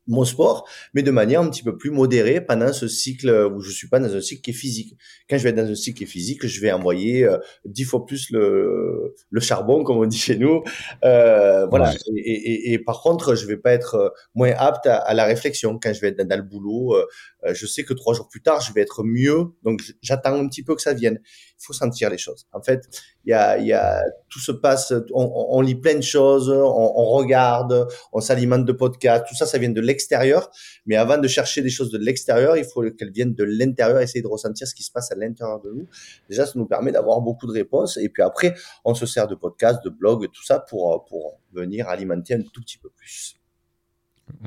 mon sport, mais de manière un petit peu plus modérée pendant ce cycle où je suis pas dans un cycle qui est physique. Quand je vais être dans un cycle qui est physique, je vais envoyer euh, dix fois plus le, le charbon, comme on dit chez nous. Euh, voilà. Et, et, et, par contre, je vais pas être euh, moins apte à, la réflexion. Quand je vais être dans, le boulot, euh, je sais que trois jours plus tard, je vais être mieux. Donc, j'attends un petit peu que ça vienne. Il faut sentir les choses. En fait, il y a, y a, tout se passe. On, on, lit plein de choses, on, on regarde, on s'alimente de podcasts. Tout ça, ça vient de l'extérieur. Mais avant de chercher des choses de l'extérieur, il faut qu'elles viennent de l'intérieur, essayer de ressentir ce qui se passe à l'intérieur de nous. Déjà, ça nous permet d'avoir beaucoup de réponses. Et puis après, on se sert de podcasts, de blogs, tout ça pour, pour venir alimenter un tout petit peu plus.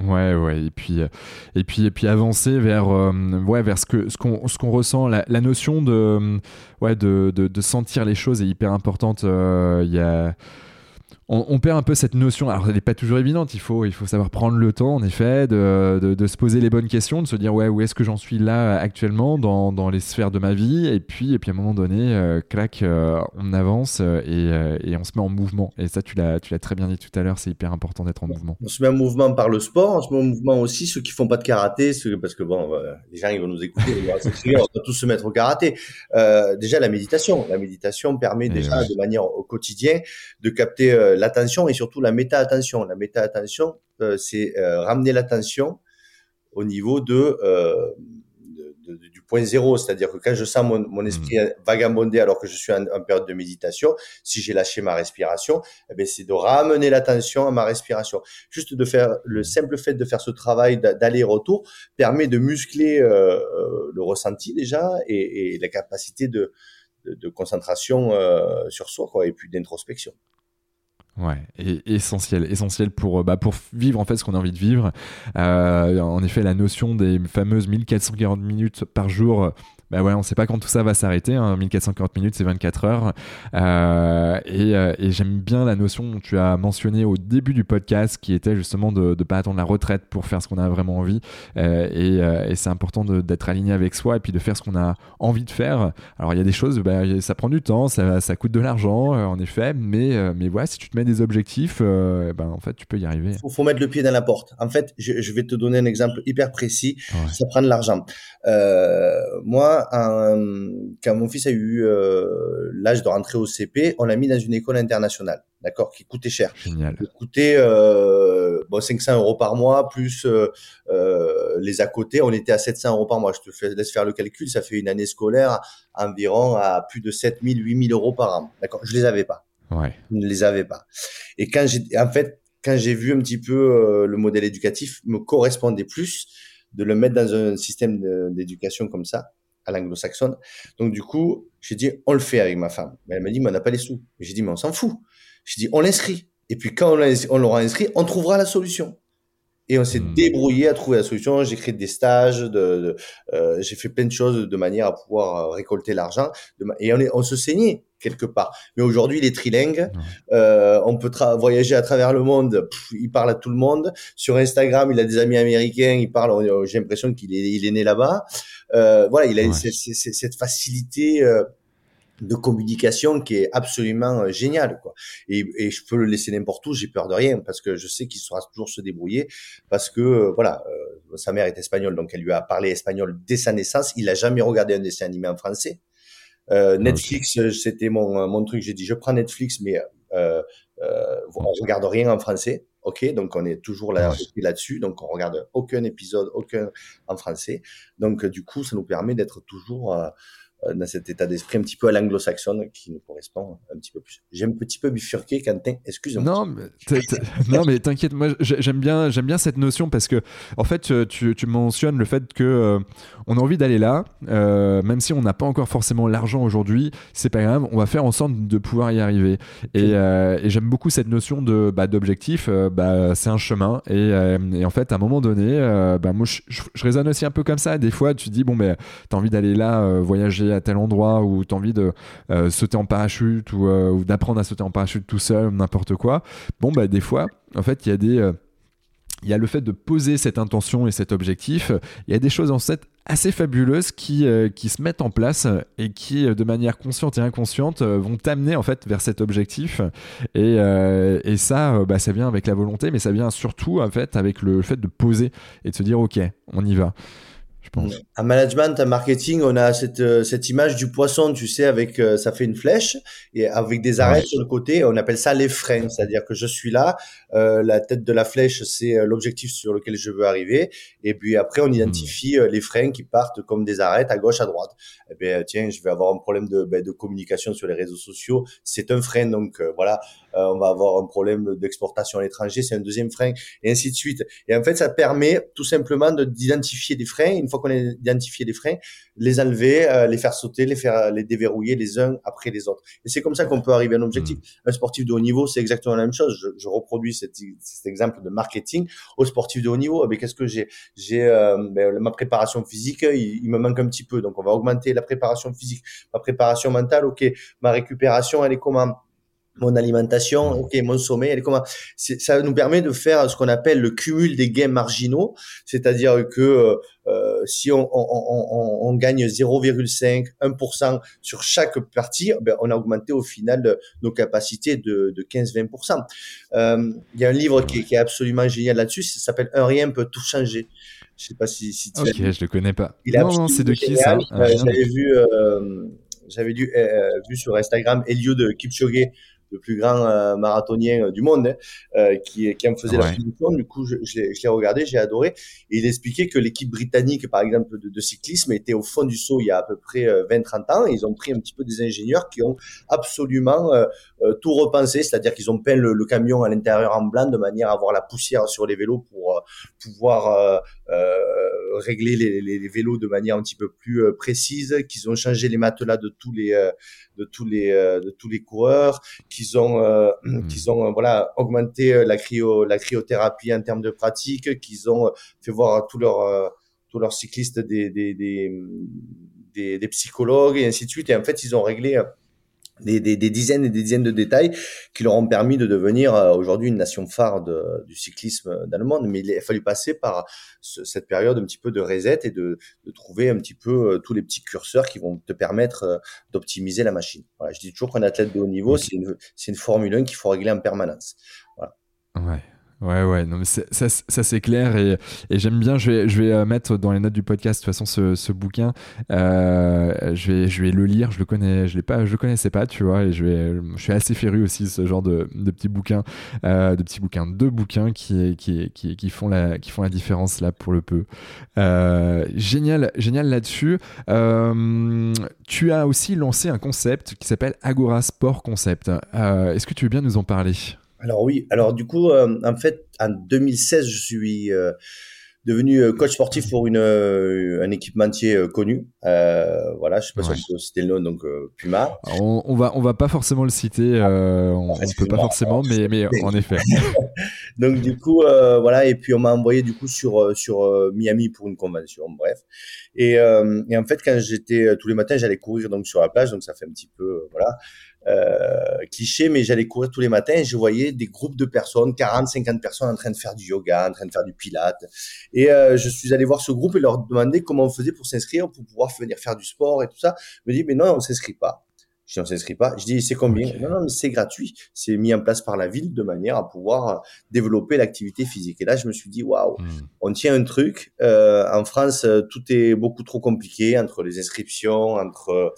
Ouais, ouais, et puis, et puis, et puis avancer vers, euh, ouais, vers ce que ce qu'on ce qu'on ressent, la, la, notion de, ouais, de, de, de, sentir les choses est hyper importante. Euh, il y a on, perd un peu cette notion. Alors, elle n'est pas toujours évidente. Il faut, il faut savoir prendre le temps, en effet, de, de, se poser les bonnes questions, de se dire ouais, où est-ce que j'en suis là actuellement dans, dans, les sphères de ma vie? Et puis, et puis à un moment donné, euh, clac, euh, on avance euh, et, et, on se met en mouvement. Et ça, tu l'as, tu l'as très bien dit tout à l'heure. C'est hyper important d'être en mouvement. On se met en mouvement par le sport. On se met en mouvement aussi ceux qui font pas de karaté, parce que bon, les gens ils vont nous écouter. on va tous se mettre au karaté. déjà la méditation. La méditation permet déjà de manière au quotidien de capter l'attention et surtout la méta-attention. La méta-attention, euh, c'est euh, ramener l'attention au niveau de, euh, du point zéro, c'est-à-dire que quand je sens mon, mon esprit mmh. vagabonder alors que je suis en, période de méditation, si j'ai lâché ma respiration, eh ben, c'est de ramener l'attention à ma respiration. Juste de faire le simple fait de faire ce travail d'aller-retour permet de muscler le ressenti déjà et, et la capacité de, de, concentration sur soi quoi, et puis d'introspection. Ouais, et essentiel, essentiel pour, euh, bah, pour vivre en fait ce qu'on a envie de vivre. Euh, en effet, la notion des fameuses 1440 minutes par jour bah ouais, on sait pas quand tout ça va s'arrêter. Hein. 1440 minutes, c'est 24 heures. Euh, et, euh, et j'aime bien la notion que tu as mentionné au début du podcast, qui était justement de ne pas attendre la retraite pour faire ce qu'on a vraiment envie. Euh, et, et c'est important d'être aligné avec soi et puis de faire ce qu'on a envie de faire. Alors il y a des choses, bah, ça prend du temps, ça, ça coûte de l'argent, en effet, mais, mais voilà, si tu te mets des objectifs, ben, en fait, tu peux y arriver. Il faut, faut, mettre le pied dans la porte. En fait, je, je vais te donner un exemple hyper précis. Ça prend de l'argent. moi, quand mon fils a eu euh, l'âge de rentrer au CP, on l'a mis dans une école internationale, d'accord, qui coûtait cher. Génial. Qui coûtait euh, bon, 500 euros par mois, plus euh, euh, les à côté, on était à 700 euros par mois. Je te laisse faire le calcul, ça fait une année scolaire environ à plus de 7000, 8000 euros par an. D'accord, je les avais pas. Ouais. Je ne les avais pas. Et quand j'ai, en fait, quand j'ai vu un petit peu le modèle éducatif me correspondait plus de le mettre dans un système d'éducation comme ça à l'anglo-saxonne. Donc du coup, j'ai dit on le fait avec ma femme. Mais elle m'a dit mais on n'a pas les sous. J'ai dit mais on s'en fout. J'ai dit on l'inscrit. Et puis quand on l'aura inscrit, on trouvera la solution. Et on s'est hmm. débrouillé à trouver la solution. J'ai créé des stages, de, euh, j'ai fait plein de choses de manière à pouvoir euh, récolter l'argent. Et on, est, on se saignait quelque part. Mais aujourd'hui, il est trilingue. Euh, on peut voyager à travers le monde. il parle à tout le monde. Sur Instagram, il a des amis américains. Il parle. J'ai l'impression qu'il est, il est né là-bas. Euh, voilà, il a cette facilité. Euh, de communication qui est absolument euh, géniale quoi et, et je peux le laisser n'importe où j'ai peur de rien parce que je sais qu'il saura toujours se débrouiller parce que euh, voilà sa mère est espagnole donc elle lui a parlé espagnol dès sa naissance il a jamais regardé un dessin animé en français euh, Netflix, euh, c'était mon, euh, mon truc. J'ai dit, je prends Netflix, mais euh, euh, on regarde rien en français. Ok, donc on est toujours là, là-dessus. Donc on regarde aucun épisode, aucun en français. Donc du coup, ça nous permet d'être toujours euh, dans cet état d'esprit un petit peu à l'anglo-saxonne qui nous correspond un petit peu plus. J'ai un petit peu bifurqué, Quentin, excuse-moi. Non, mais, non, mais t'inquiète, moi j'aime bien, j'aime bien cette notion parce que, en fait, tu, tu mentionnes le fait que euh, on a envie d'aller là, euh, même si on n'a pas encore forcément l'argent aujourd'hui, c'est pas grave, on va faire en sorte de pouvoir y arriver. Et, et j'aime beaucoup cette notion de bah, d'objectif, bah, c'est un chemin. Et, et, en fait, à un moment donné, bah, moi je, je, je, raisonne aussi un peu comme ça. Des fois, tu dis, bon, ben, t'as envie d'aller là, voyager à tel endroit où tu as envie de euh, sauter en parachute euh, ou, d'apprendre à sauter en parachute tout seul, n'importe quoi. Bon, bah, des fois, en fait, il y a des. Euh, il y a le fait de poser cette intention et cet objectif. Il y a des choses en fait assez fabuleuses qui, qui se mettent en place et qui, de manière consciente et inconsciente, vont t'amener en fait vers cet objectif. Et, et ça, bah, ça vient avec la volonté, mais ça vient surtout en fait avec le fait de poser et de se dire ok, on y va. En management, en marketing, on a cette, euh, cette image du poisson, tu sais, avec euh, ça fait une flèche et avec des arêtes sur le côté. On appelle ça les freins, c'est-à-dire que je suis là, euh, la tête de la flèche, c'est l'objectif sur lequel je veux arriver, et puis après on identifie les freins qui partent comme des arêtes à gauche, à droite. Eh bien, tiens, je vais avoir un problème de, ben, de communication sur les réseaux sociaux, c'est un frein, donc voilà, on va avoir un problème d'exportation à l'étranger, c'est un deuxième frein, et ainsi de suite. Et en fait, ça permet tout simplement d'identifier des freins. Une fois qu'on a identifié des freins, les enlever, euh, les faire sauter, les faire les déverrouiller les uns après les autres. Et c'est comme ça qu'on peut arriver à un objectif. Mmh. Un sportif de haut niveau, c'est exactement la même chose. Je, je reproduis cet, cet, exemple de marketing au sportif de haut niveau. Mais eh qu'est-ce que j'ai J'ai euh, ben, ma préparation physique, il, il, me manque un petit peu, donc on va augmenter la préparation physique. Ma préparation mentale, ok. Ma récupération, elle est comment? Mon alimentation, ok, mon sommeil, elle comment Ça nous permet de faire ce qu'on appelle le cumul des gains marginaux, c'est-à-dire que euh, euh si on, on, on, on gagne 0,5, 1% sur chaque partie, ben on a augmenté au final nos capacités de, de 15-20%. Euh, il y a un livre qui, qui est absolument génial là-dessus, ça s'appelle Un rien peut tout changer. Je sais pas si, si tu. Ok, je le connais pas. Il non, non, c'est de qui ça euh, J'avais vu, euh, j'avais vu, vu sur Instagram de Kipchoge le plus grand euh, marathonien euh, du monde, hein, euh, qui, qui en faisait la finition. Du coup, je, je l'ai regardé, j'ai adoré. Et il expliquait que l'équipe britannique, par exemple, de, de, cyclisme, était au fond du saut il y a à peu près 20-30 ans. Et ils ont pris un petit peu des ingénieurs qui ont absolument tout repensé, c'est-à-dire qu'ils ont peint le, le camion à l'intérieur en blanc de manière à avoir la poussière sur les vélos pour pouvoir régler les, les, les, vélos de manière un petit peu plus précise, qu'ils ont changé les matelas de tous les de tous les de tous les coureurs, qu'ils ont, euh, hmm. qu'ils ont euh, voilà augmenté euh, la cryo, la cryothérapie en termes de pratique, qu'ils ont fait voir à tous leurs tous leurs cyclistes des des, des, des, psychologues et ainsi de suite. Et en fait, ils ont réglé des, des, des, dizaines et des dizaines de détails qui leur ont permis de devenir aujourd'hui une nation phare de, du cyclisme dans le monde. Mais il a fallu passer par cette période un petit peu de reset et de, de trouver un petit peu euh, tous les petits curseurs qui vont te permettre euh, d'optimiser la machine. Voilà, je dis toujours qu'un athlète de haut niveau, c'est une, une Formule 1 qu'il faut régler en permanence. Voilà. Ouais. Ouais, ouais, non, mais ça, ça c'est clair et, j'aime bien. Je vais, euh, mettre dans les notes du podcast de toute façon ce, bouquin. Euh, je, vais, le lire. Je le connais, je le connaissais pas, tu vois. Et je suis assez féru aussi ce genre de, de petits bouquins, de petits bouquins, deux bouquins qui, font la, différence là pour le peu. Euh, génial, génial là-dessus. Tu as aussi lancé un concept qui s'appelle Agora Sport Concept. Est-ce que tu veux bien nous en parler? Alors oui, alors du coup, euh, en fait, en 2016, je suis euh, devenu euh, coach sportif pour une un équipementier connu. voilà, je sais pas si on peut citer le nom, donc Puma. on, on, va on va pas forcément le citer, on, ne peut pas forcément, mais mais *laughs* en effet. *laughs* donc du coup, voilà, et puis on m'a envoyé du coup sur sur Miami pour une convention, bref. Et, et en fait, quand j'étais tous les matins, j'allais courir donc sur la plage, donc ça fait un petit peu voilà. Euh, cliché, mais j'allais courir tous les matins et je voyais des groupes de personnes, 40, 50 personnes en train de faire du yoga, en train de faire du pilate. Et euh, je suis allé voir ce groupe et leur demander comment on faisait pour s'inscrire, pour pouvoir venir faire du sport et tout ça. Je me dis, mais non, on s'inscrit pas. Je dis, on s'inscrit pas. Je dis, c'est combien? Non, non, mais c'est gratuit. C'est mis en place par la ville de manière à pouvoir euh, développer l'activité physique. Et là, je me suis dit, waouh, hmm. on tient un truc. Euh, en France, tout est beaucoup trop compliqué entre les inscriptions, entre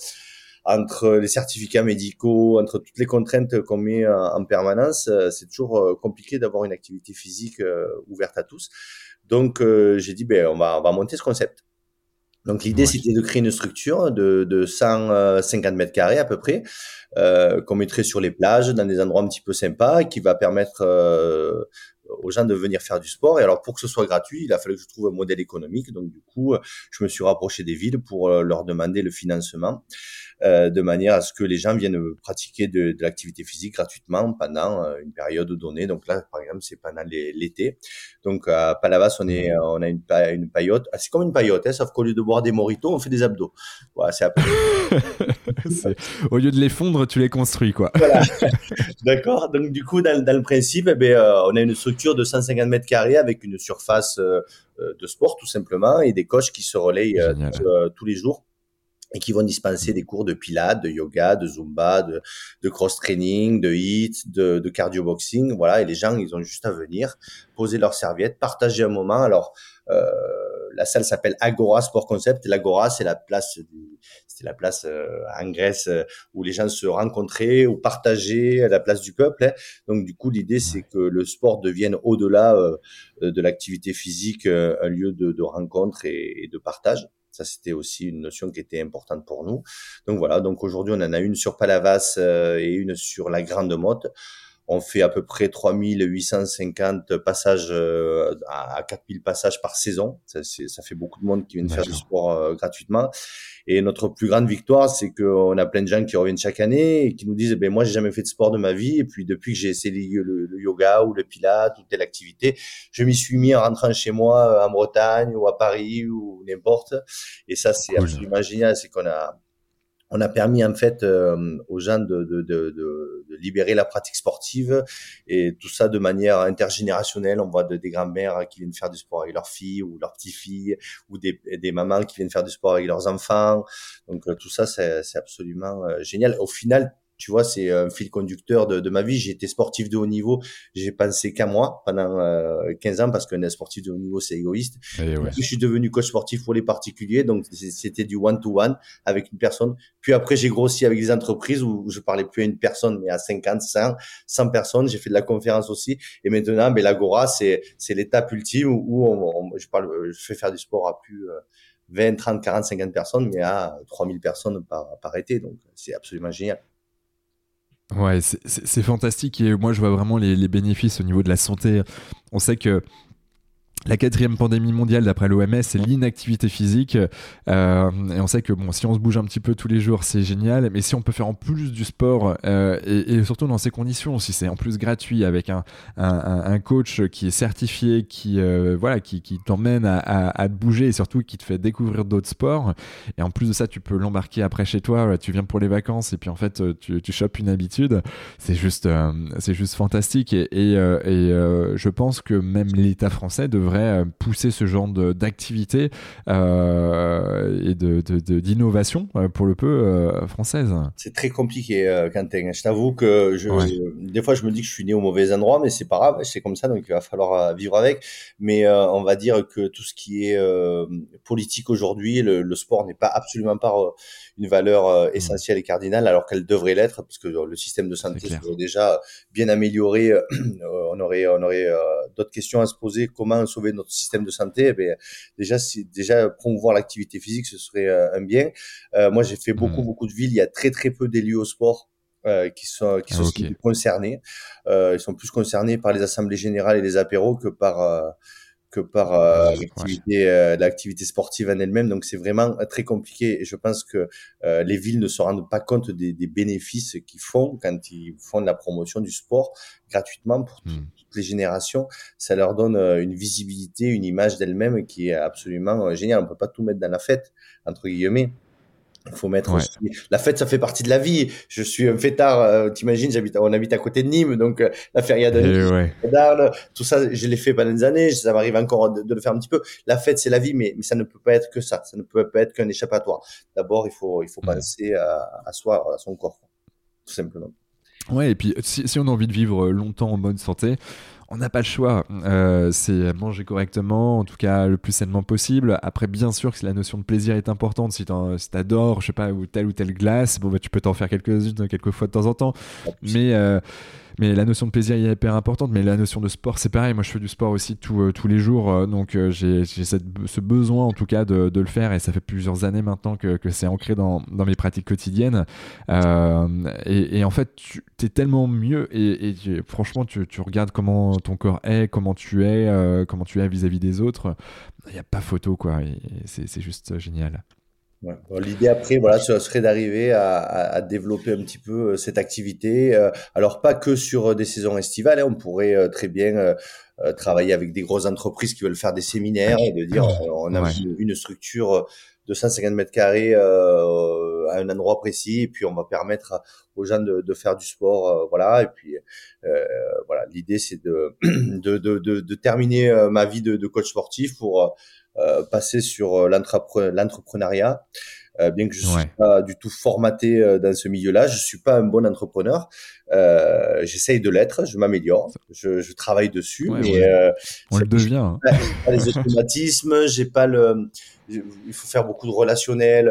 entre les certificats médicaux, entre toutes les contraintes qu'on met en, permanence, euh, c'est toujours euh, compliqué d'avoir une activité physique euh, ouverte à tous. Donc j'ai dit ben on va on va monter ce concept. Donc l'idée c'était de créer une structure de, de 150 mètres carrés à peu près euh, qu'on mettrait sur les plages, dans des endroits un petit peu sympas, qui va permettre euh, aux gens de venir faire du sport. Et alors pour que ce soit gratuit, il a fallu que je trouve un modèle économique. Donc du coup, je me suis rapproché des villes pour leur demander le financement. Euh, de manière à ce que les gens viennent pratiquer de, de l'activité physique gratuitement pendant euh, une période donnée. Donc là, par exemple, c'est pendant l'été. Donc à Palavas, on est, on a une, une paillote. Ah, c'est comme une paillote, hein, sauf qu'au lieu de boire des moritos, on fait des abdos. Voilà, c'est *laughs* Au lieu de les fondre, tu les construis, quoi. voilà. *laughs* D'accord. Donc du coup, dans, dans le principe, eh bien, euh, on a une structure structure de 150 mètres carrés avec une surface de sport tout simplement et des coachs qui se relayent tous les jours et qui vont dispenser des cours de pilates, de yoga, de zumba, de, de cross-training, de hit, de, de cardio-boxing. Voilà, et les gens, ils ont juste à venir, poser leur serviette, partager un moment. Alors, euh, la salle s'appelle Agora Sport Concept. L'Agora, c'est la place, c'était la place euh, en Grèce euh, où les gens se rencontraient ou partageaient la place du peuple. Hein. Donc, du coup, l'idée, c'est que le sport devienne au-delà euh, de l'activité physique un lieu de, de rencontre et, et de partage. Ça, c'était aussi une notion qui était importante pour nous. Donc voilà, donc aujourd'hui, on en a une sur Palavas euh, et une sur la Grande Motte. On fait à peu près 3850 passages euh, à 4000 passages par saison. Ça, ça fait beaucoup de monde qui viennent faire du sport euh, gratuitement. Et notre plus grande victoire, c'est qu'on a plein de gens qui reviennent chaque année et qui nous disent, ben moi, j'ai jamais fait de sport de ma vie. Et puis depuis que j'ai essayé le, le, yoga ou le pilates ou telle activité, je m'y suis mis en rentrant chez moi en Bretagne ou à Paris ou n'importe. Et ça, c'est absolument génial. C'est qu'on a on a permis en fait euh, aux gens de, de, de, de, libérer la pratique sportive et tout ça de manière intergénérationnelle. On voit des grands-mères qui viennent faire du sport avec leurs filles ou leurs petits-filles ou des, des, mamans qui viennent faire du sport avec leurs enfants. Donc euh, tout ça, c'est absolument euh, génial. Au final, tu vois, c'est un fil conducteur de, de ma vie. J'ai été sportif de haut niveau. J'ai pensé qu'à moi pendant 15 euh, ans parce qu'un sportif de haut niveau, c'est égoïste. Je suis devenu coach sportif pour les particuliers. Donc, c'était du one-to-one avec une personne. Puis après, j'ai grossi avec des entreprises où je parlais plus à une personne, mais à 50, 100, 100 personnes. J'ai fait de la conférence aussi. Et maintenant, mais l'Agora, c'est, c'est l'étape ultime où, on, je parle, je fais faire du sport à plus, 20, 30, 40, 50 personnes, mais à 3000 personnes par, par été. Donc, c'est absolument génial. Ouais, c'est fantastique et moi je vois vraiment les, les, bénéfices au niveau de la santé. On sait que la quatrième pandémie mondiale, d'après l'OMS, c'est l'inactivité physique. Euh, et on sait que bon, si on se bouge un petit peu tous les jours, c'est génial. Mais si on peut faire en plus du sport, euh, et, surtout dans ces conditions, si c'est en plus gratuit avec un, un, coach qui est certifié, qui euh, voilà, qui, t'emmène à, te bouger et surtout qui te fait découvrir d'autres sports. Et en plus de ça, tu peux l'embarquer après chez toi. Tu viens pour les vacances et puis en fait, tu, tu chopes une habitude. C'est juste, c'est juste fantastique. Et, et, et je pense que même l'État français devrait euh, pousser ce genre d'activité euh, et d'innovation de, de, euh, pour le peu française C'est très compliqué, Quentin. Je t'avoue que je, des fois, je me dis que je suis né au mauvais endroit, mais c'est pas grave, c'est comme ça, donc il va falloir vivre avec. Mais on va dire que tout ce qui est politique aujourd'hui, le, le, sport n'est pas absolument pas une valeur mmh. essentielle et cardinale, alors qu'elle devrait l'être, parce que le système de santé serait déjà bien amélioré. *clears throat* on aurait, on aurait d'autres questions à se poser. Comment sauver notre système de santé, eh bien, déjà, si, déjà promouvoir l'activité physique, ce serait euh, un bien. Euh, moi, j'ai fait beaucoup, mmh. beaucoup de villes. Il y a très, très peu d'élus au sport. Euh, qui sont qui sont ah, concernés. Euh, ils sont plus concernés par les assemblées générales et les apéros que par euh, que par euh, l'activité euh, l'activité sportive en elle-même. Donc c'est vraiment très compliqué et je pense que euh, les villes ne se rendent pas compte des, des bénéfices qu'ils font quand ils font de la promotion du sport gratuitement pour hmm. toutes les générations. Ça leur donne une visibilité, une image d'elle-même qui est absolument géniale. On peut pas tout mettre dans la fête entre guillemets. Il faut mettre aussi... La fête, ça fait partie de la vie. Je suis un fêtard. Euh, T'imagines, j'habite, on habite à côté de Nîmes, donc euh, la feria de Nîmes, ouais. tout ça, je l'ai fait pendant des années. Ça m'arrive encore de, le faire un petit peu. La fête, c'est la vie, mais, mais ça ne peut pas être que ça. Ça ne peut pas être qu'un échappatoire. D'abord, il faut, il faut penser à, à soi, à son corps, tout simplement. Ouais, et puis si, si on a envie de vivre longtemps en bonne santé, on n'a pas le choix. Euh, c'est manger correctement, en tout cas le plus sainement possible. Après, bien sûr que la notion de plaisir est importante. Si t'adores, je sais pas, ou telle ou telle glace, bon, bah, tu peux t'en faire quelques-unes, quelques fois de temps en temps. Mais euh, mais la notion de plaisir est hyper importante. Mais la notion de sport, c'est pareil. Moi, je fais du sport aussi euh, tous les jours. Donc, euh, j'ai ce besoin, en tout cas, de, de, le faire. Et ça fait plusieurs années maintenant que, que c'est ancré dans, dans, mes pratiques quotidiennes. Et, et, en fait, tu es tellement mieux. Et, et franchement, tu, tu, regardes comment ton corps est, comment tu es, comment tu es vis-à-vis -vis des autres. Il n'y a pas photo, quoi. C'est juste génial. Ouais. L'idée après, voilà, ce serait d'arriver à, à, développer un petit peu euh, cette activité. Euh, alors pas que sur euh, des saisons estivales, hein, on pourrait très bien travailler avec des grosses entreprises qui veulent faire des séminaires et de dire on a une structure de 150 mètres carrés à un endroit précis et puis on va permettre aux gens de, de faire du sport, voilà. Et puis voilà, l'idée c'est *clears throat* de de, de, de, terminer ma vie de, coach sportif pour passer sur l'entrepreneuriat. Euh, bien que je suis pas du tout formaté euh, dans ce milieu-là, je suis pas un bon entrepreneur. Euh, J'essaye de l'être, je m'améliore, je, je, travaille dessus, mais euh, on le devient. Hein. Pas les automatismes, j'ai pas le. Il faut faire beaucoup de relationnel.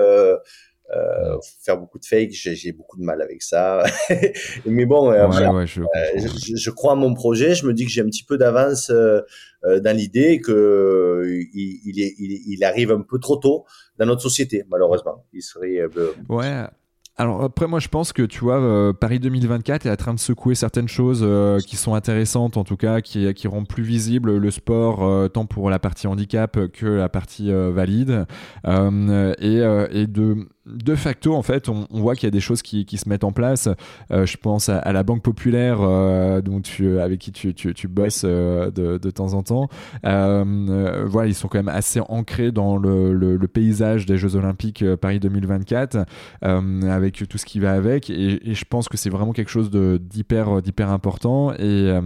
Euh, euh, faire beaucoup de fake, j'ai beaucoup de mal avec ça. *laughs* mais bon, euh, je, je, je, crois à mon projet. Je me dis que j'ai un petit peu d'avance euh, dans l'idée que il, il, est, il, il, arrive un peu trop tôt dans notre société, malheureusement. Il serait. Ouais. Alors après moi je pense que tu vois Paris 2024 est en train de secouer certaines choses euh, qui sont intéressantes en tout cas qui, qui rendent plus visible le sport euh, tant pour la partie handicap que la partie valide et, et de de facto, en fait, on, voit qu'il y a des choses qui, se mettent en place. Euh, je pense à, la Banque Populaire, euh, dont tu, avec qui tu, tu, bosses euh, de, de, temps en temps. voilà, ils sont quand même assez ancrés dans le, le, paysage des Jeux Olympiques Paris 2024, avec tout ce qui va avec. Et, je pense que c'est vraiment quelque chose d'hyper d'hyper important. Et,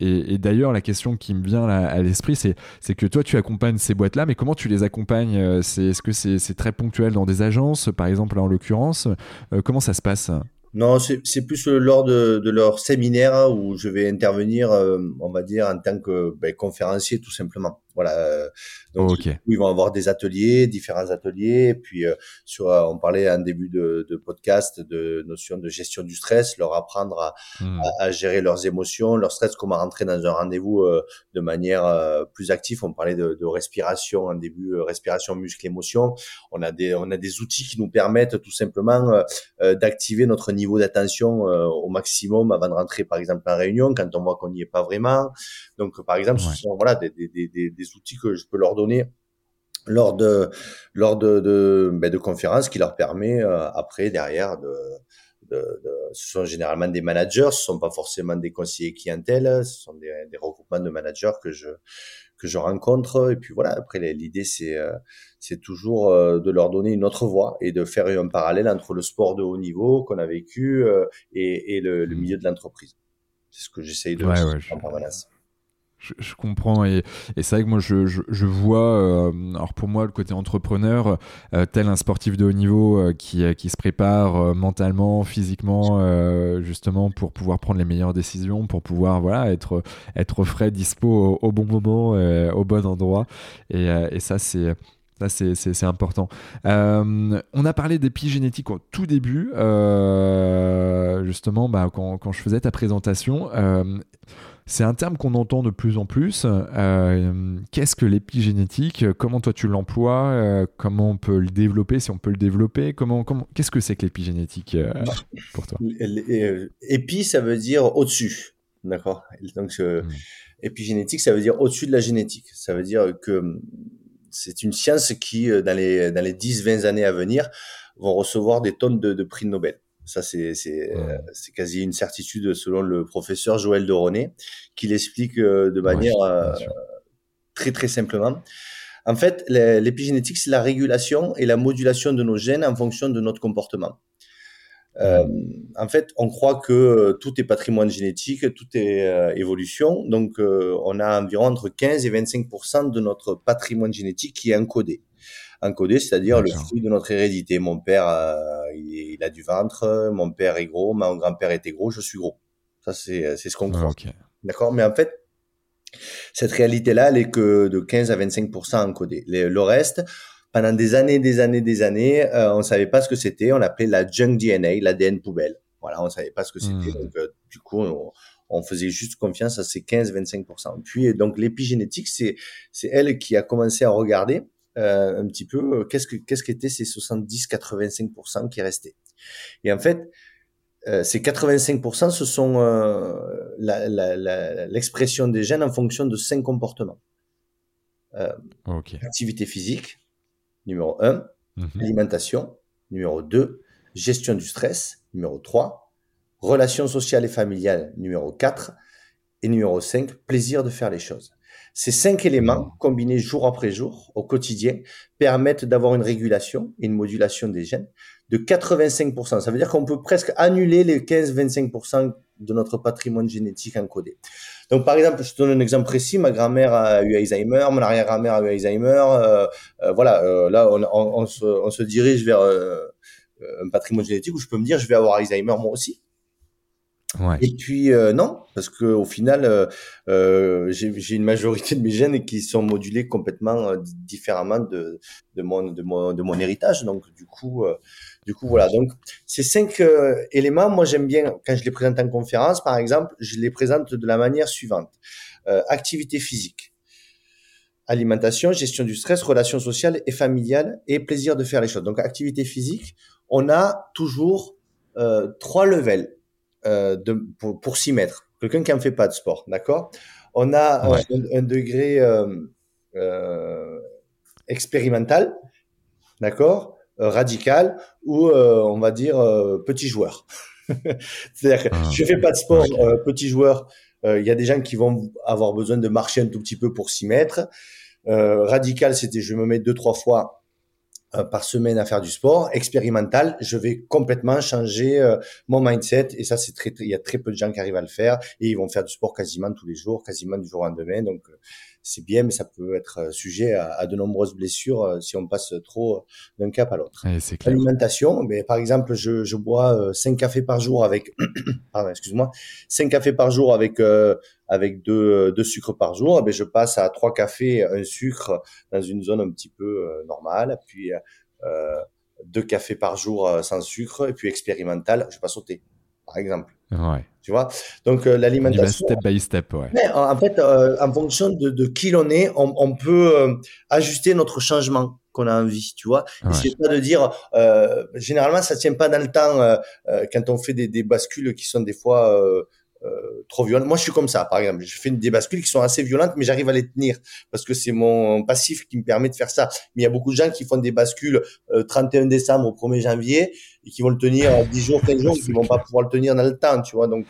et, d'ailleurs, la question qui me vient à l'esprit, c'est que toi, tu accompagnes ces boîtes-là, mais comment tu les accompagnes Est-ce que c'est très ponctuel dans des agences, par exemple, en l'occurrence. Euh, comment ça se passe? Non, c'est plus lors de, de, leur séminaire où je vais intervenir, euh, on va dire, en tant que ben, conférencier tout simplement. Voilà. Euh, donc, ils vont avoir des ateliers, différents ateliers. Et puis, euh, sur, euh, on parlait en début de, de, podcast de notion de gestion du stress, leur apprendre à, hmm. à, gérer leurs émotions, leur stress, comment rentrer dans un rendez-vous de manière plus active. On parlait de, de respiration en début, respiration, muscle, émotion. On a des, on a des outils qui nous permettent tout simplement d'activer notre niveau d'attention au maximum avant de rentrer, par exemple, en réunion, quand on voit qu'on n'y est pas vraiment. Donc, par exemple, ce sont voilà des, des, des, des outils que je peux leur donner lors de lors de de, ben, de conférences qui leur permet euh, après derrière de, de, de, ce sont généralement des managers, ce sont pas forcément des conseillers clientèle, ce sont des, des regroupements de managers que je que je rencontre. Et puis voilà après l'idée c'est euh, c'est toujours euh, de leur donner une autre voie et de faire un parallèle entre le sport de haut niveau qu'on a vécu et, et le, le, mmh. milieu de l'entreprise. C'est ce que j'essaye de faire en permanence. je, comprends et, c'est vrai que moi je, je, je vois, euh, alors pour moi le côté entrepreneur, euh, tel un sportif de haut niveau euh, qui, qui se prépare mentalement, physiquement, justement pour pouvoir prendre les meilleures décisions, pour pouvoir voilà être être frais, dispo au, bon moment, au bon endroit et, ça c'est ça, c'est important. On a parlé d'épigénétique au tout début, justement, bah, quand, quand, je faisais ta présentation. C'est un terme qu'on entend de plus en plus. Euh, qu'est-ce que l'épigénétique? Comment toi tu l'emploies? Euh, Comment on peut le développer Si on peut le développer? Comment, comment Qu'est-ce que c'est que l'épigénétique euh, *laughs* pour toi? Épi, ça veut dire au-dessus. D'accord? Donc, hmm. épigénétique, ça veut dire au-dessus de la génétique. Ça veut dire que hum, c'est une science qui, dans les, dans les 10-20 années à venir, vont recevoir des tonnes de, de prix Nobel. Ça, c'est c'est euh, c'est quasi une certitude selon le professeur Joël de René, qui l'explique euh, de manière euh, très très simplement. En fait, l'épigénétique, c'est la régulation et la modulation de nos gènes en fonction de notre comportement. Euh, en fait, on croit que tout est patrimoine génétique, tout est évolution. Donc, on a environ entre 15 et 25% de notre patrimoine génétique qui est encodé encodé, c'est-à-dire le fruit de notre hérédité. Mon père, euh, il, a du ventre, mon père est gros, mon grand-père était gros, je suis gros. Ça, c'est, c'est ce qu'on croit. D'accord? Mais en fait, cette réalité-là, elle est que de 15 à 25% encodée. Le, reste, pendant des années, des années, des années, euh, on savait pas ce que c'était. On l'appelait la junk DNA, l'ADN poubelle. Voilà, on savait pas ce que c'était. Hmm. Donc, euh, du coup, on, on, faisait juste confiance à ces 15-25%. Puis, donc, l'épigénétique, c'est, c'est elle qui a commencé à regarder euh, un petit peu euh, qu'est-ce que qu'est-ce qu'étaient ces 70-85% qui restaient? Et en fait, euh, ces 85%, ce sont l'expression des gènes en fonction de cinq comportements. Activité physique, numéro 1. Mhm. Alimentation, numéro 2. Gestion du stress, numéro 3. Relations sociales et familiales, numéro 4. Et numéro 5, plaisir de faire les choses. Ces cinq éléments, combinés jour après jour, au quotidien, permettent d'avoir une régulation une modulation des gènes, de 85%. Ça veut dire qu'on peut presque annuler les 15-25% de notre patrimoine génétique encodé. Donc, par exemple, je te donne un exemple précis. Ma grand-mère a eu Alzheimer, mon arrière-grand-mère a eu Alzheimer. Euh, euh, voilà, euh, là, on, se, on, se, dirige vers un patrimoine génétique où je peux me dire, je vais avoir Alzheimer moi aussi. Et puis non, parce que au final, euh, j'ai une majorité de mes gènes qui sont modulés complètement différemment de, mon, de, mon, héritage. Donc du coup, du coup, voilà. Donc, ces cinq euh, éléments, moi, j'aime bien, quand je les présente en conférence, par exemple, je les présente de la manière suivante. Euh, activité physique, alimentation, gestion du stress, relations sociales et familiales et plaisir de faire les choses. Donc, activité physique, on a toujours euh, trois levels de, pour, pour s'y mettre. Quelqu'un qui n'en fait pas de sport, d'accord? On a un, un, degré expérimental, d'accord? Euh, radical ou euh, on va dire euh, petit joueur. *laughs* C'est-à-dire que ah, je fais pas de sport petit joueur. Il y a des gens qui vont avoir besoin de marcher un tout petit peu pour s'y mettre. radical, c'était je me mets deux trois fois par semaine à faire du sport. Expérimental, je vais complètement changer mon mindset et ça c'est très, il y a très peu de gens qui arrivent à le faire et ils vont faire du sport quasiment tous les jours, quasiment du jour au lendemain. Donc c'est bien, mais ça peut être euh, sujet à, de nombreuses blessures euh, si on passe trop euh, d'un cap à l'autre. L'alimentation, mais par exemple, je, je bois 5 cafés par jour avec, *coughs* pardon, excuse-moi, 5 cafés par jour avec avec deux, deux sucres par jour, ben je passe à trois cafés, un sucre dans une zone un petit peu normale, puis euh, deux cafés par jour sans sucre, et puis expérimental, je passe au thé, par exemple. Ouais. Tu vois? Donc euh, l'alimentation. Step by step, ouais. Mais, en fait, euh, en fonction de, de, qui l'on est, on, on peut euh, ajuster notre changement qu'on a envie, tu vois? Ouais. C'est pas de dire, généralement, ça tient pas dans le temps quand on fait des, des, bascules qui sont des fois euh, trop violentes. Moi, je suis comme ça, par exemple. Je fais des bascules qui sont assez violentes, mais j'arrive à les tenir parce que c'est mon passif qui me permet de faire ça. Mais il y a beaucoup de gens qui font des bascules 31 décembre au 1er janvier et qui vont le tenir 10 jours, 15 jours, qui vont pas pouvoir le tenir dans le temps, tu vois. Donc,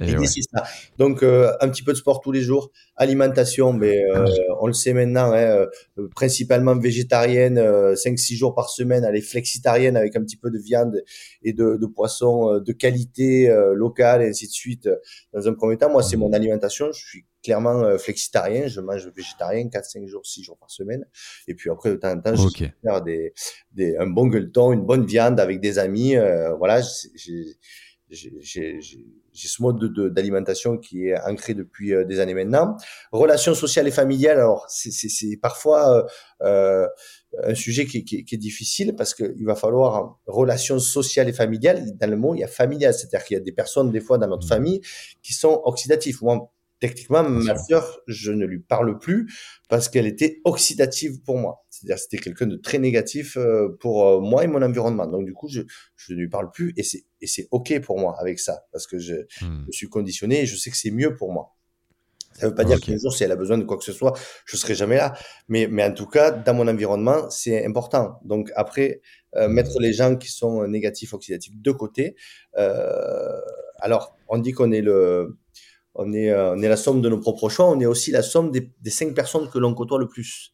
euh, L'idée, c'est ça. Donc, euh, un petit peu de sport tous les jours. Alimentation, mais euh, on le sait maintenant, hein, euh, principalement végétarienne, 5-6 jours par semaine, elle est flexitarienne avec un petit peu de viande et de, de poisson de qualité locale et ainsi de suite. Dans un premier temps, moi, c'est mon alimentation. Je suis clairement flexitarien. Je mange végétarien 4-5 jours, 6 jours par semaine. Et puis après, de temps en temps, je vais faire des, des, un bon gueuleton, une bonne viande avec des amis. voilà, j'ai j'ai ce mode d'alimentation qui est ancré depuis euh, des années maintenant. Relations sociales et familiales, alors c'est parfois euh, euh, un sujet qui, qui, qui, est difficile parce qu'il va falloir relations sociales et familiales. Dans le mot, il y a familial, c'est-à-dire qu'il y a des personnes des fois dans notre mmh. famille qui sont oxydatives. Moi, Techniquement, ma sœur, je ne lui parle plus parce qu'elle était oxydative pour moi. C'est-à-dire, c'était quelqu'un de très négatif euh, pour euh, moi et mon environnement. Donc, du coup, je, je ne lui parle plus et c'est, et c'est OK pour moi avec ça parce que je, hmm. je suis conditionné et je sais que c'est mieux pour moi. Ça veut pas dire qu'un jour, si elle a besoin de quoi que ce soit, je serai jamais là. Mais, mais en tout cas, dans mon environnement, c'est important. Donc après, euh, hmm. mettre les gens qui sont négatifs, oxydatifs de côté. Euh, alors, on dit qu'on est le, on est, euh, on est la somme de nos propres choix, on est aussi la somme des, des cinq personnes que l'on côtoie le plus.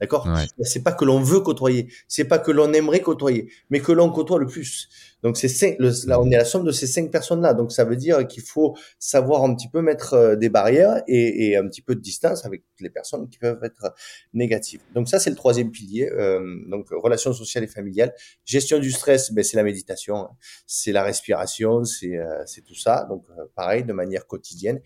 D'accord? C'est pas que l'on veut côtoyer, c'est pas que l'on aimerait côtoyer, mais que l'on côtoie le plus. Donc c'est là on est la somme de ces cinq personnes-là. Donc ça veut dire qu'il faut savoir un petit peu mettre euh, des barrières et, et, un petit peu de distance avec les personnes qui peuvent être négatives. Donc ça c'est le troisième pilier. Euh, donc relations sociales et familiales, gestion du stress, ben c'est la méditation, hein. c'est la respiration, c'est euh, c'est tout ça. Donc euh, pareil de manière quotidienne.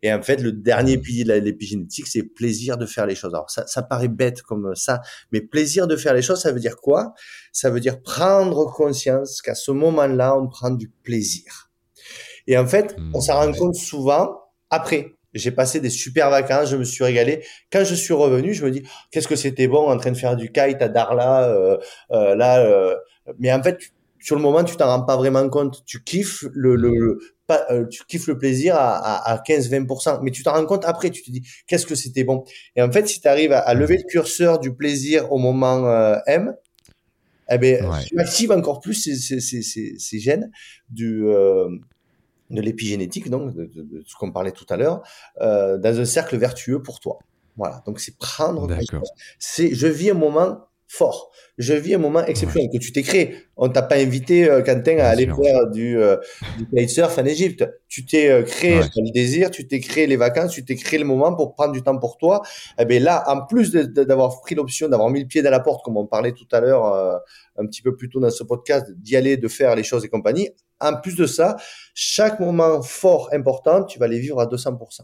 Et en fait, le dernier pilier de l'épigénétique, c'est plaisir de faire les choses. Alors ça, ça paraît bête comme ça, mais plaisir de faire les choses, ça veut dire quoi? Ça veut dire prendre conscience qu'à ce moment-là, on prend du plaisir. Et en fait, hmm, on s'en rend compte souvent après. J'ai passé des super vacances, je me suis régalé. Quand je suis revenu, je me dis qu'est-ce que c'était bon en train de faire du kite à Darla, euh, euh, là. Euh. mais en fait, sur le moment, tu t'en rends pas vraiment compte. Tu kiffes le, le, euh, tu kiffes le plaisir à, à, 15-20%, mais tu t'en rends compte après, tu te dis qu'est-ce que c'était bon? Et en fait, si tu arrives à, lever le curseur du plaisir au moment M, eh ben, tu actives encore plus ces, ces, ces, ces gènes du, euh, de l'épigénétique, donc de, de, ce qu'on parlait tout à l'heure, euh, dans un cercle vertueux pour toi. Voilà. Donc c'est prendre. C'est, je vis un moment fort. Je vis un moment exceptionnel que tu t'es créé. On t'a pas invité, euh, Quentin, à aller faire du, euh, du kitesurf en Égypte. Tu t'es euh, créé le désir, tu t'es créé les vacances, tu t'es créé le moment pour prendre du temps pour toi. Et eh bien là, en plus d'avoir pris l'option, d'avoir mis le pied dans la porte, comme on parlait tout à l'heure, euh, un petit peu plus tôt dans ce podcast, d'y aller, de faire les choses et compagnie. En plus de ça, chaque moment fort, important, tu vas les vivre à 200%.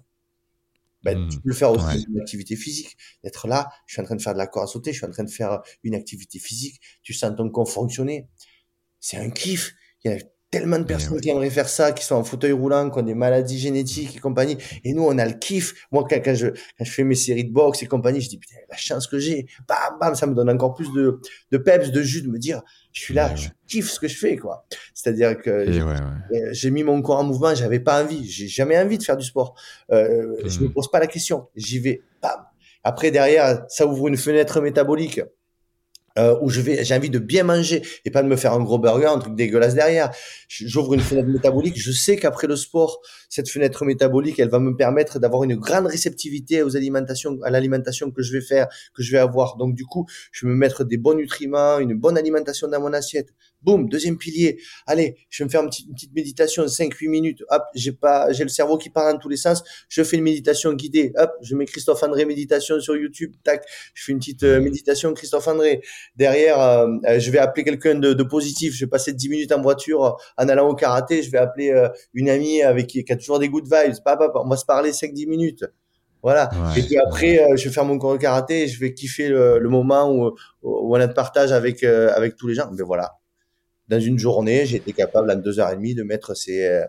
Ben, mmh. Tu peux le faire aussi une activité physique. D'être là, je suis en train de faire de la corde à sauter, je suis en train de faire une activité physique, tu sens ton corps fonctionner. C'est un kiff. Il y a tellement de personnes qui aimeraient faire ça, qui sont en fauteuil roulant, qui ont des maladies génétiques et compagnie. Et nous, on a le kiff. Moi, quand, quand, je, quand je fais mes séries de boxe et compagnie, je dis, putain, la chance que j'ai. Bam, bam, ça me donne encore plus de, de peps, de jus, de me dire, je suis là, je kiffe ce que je fais, quoi. C'est-à-dire que euh, j'ai mis mon corps en mouvement, j'avais pas envie. J'ai jamais envie de faire du sport. Euh, Je me mmh. pose pas la question. J'y vais, bam. Après, derrière, ça ouvre une fenêtre métabolique euh, où je vais, j'ai envie de bien manger et pas de me faire un gros burger, un truc dégueulasse derrière. J'ouvre une fenêtre métabolique. Je sais qu'après le sport, cette fenêtre métabolique, elle va me permettre d'avoir une grande réceptivité aux alimentations, à l'alimentation que je vais faire, que je vais avoir. Donc du coup, je vais me mettre des bons nutriments, une bonne alimentation dans mon assiette. Boum, deuxième pilier. Allez, je vais me faire une petite, une petite méditation, 5-8 minutes. Hop, j'ai pas, j'ai le cerveau qui part dans tous les sens. Je fais une méditation guidée. Hop, je mets Christophe André méditation sur YouTube. Tac, je fais une petite euh, méditation Christophe André. Derrière, euh, euh, je vais appeler quelqu'un de, de, positif. Je vais passer 10 minutes en voiture en allant au karaté. Je vais appeler une amie avec qui, qui, a toujours des good vibes. Papa, on va se parler 5-10 minutes. Voilà. et puis après, je vais faire mon cours de karaté et je vais kiffer le, le moment où, où, on a de partage avec, avec tous les gens. Mais voilà dans une journée, j'ai été capable en deux heures et demie de mettre ces, euh,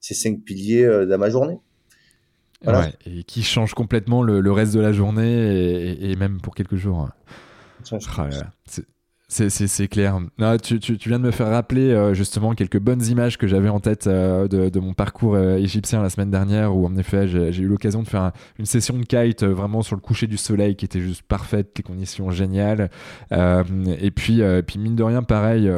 ces cinq piliers euh, dans ma journée. Voilà. et qui change complètement le, reste de la journée et, même pour quelques jours. Oh c'est clair. Ah, tu, tu, viens de me faire rappeler euh, justement quelques bonnes images que j'avais en tête euh, de, mon parcours euh, égyptien la semaine dernière où en effet j'ai eu l'occasion de faire une session de kite vraiment sur le coucher du soleil qui était juste parfaite, les conditions géniales. et puis, puis mine de rien, pareil,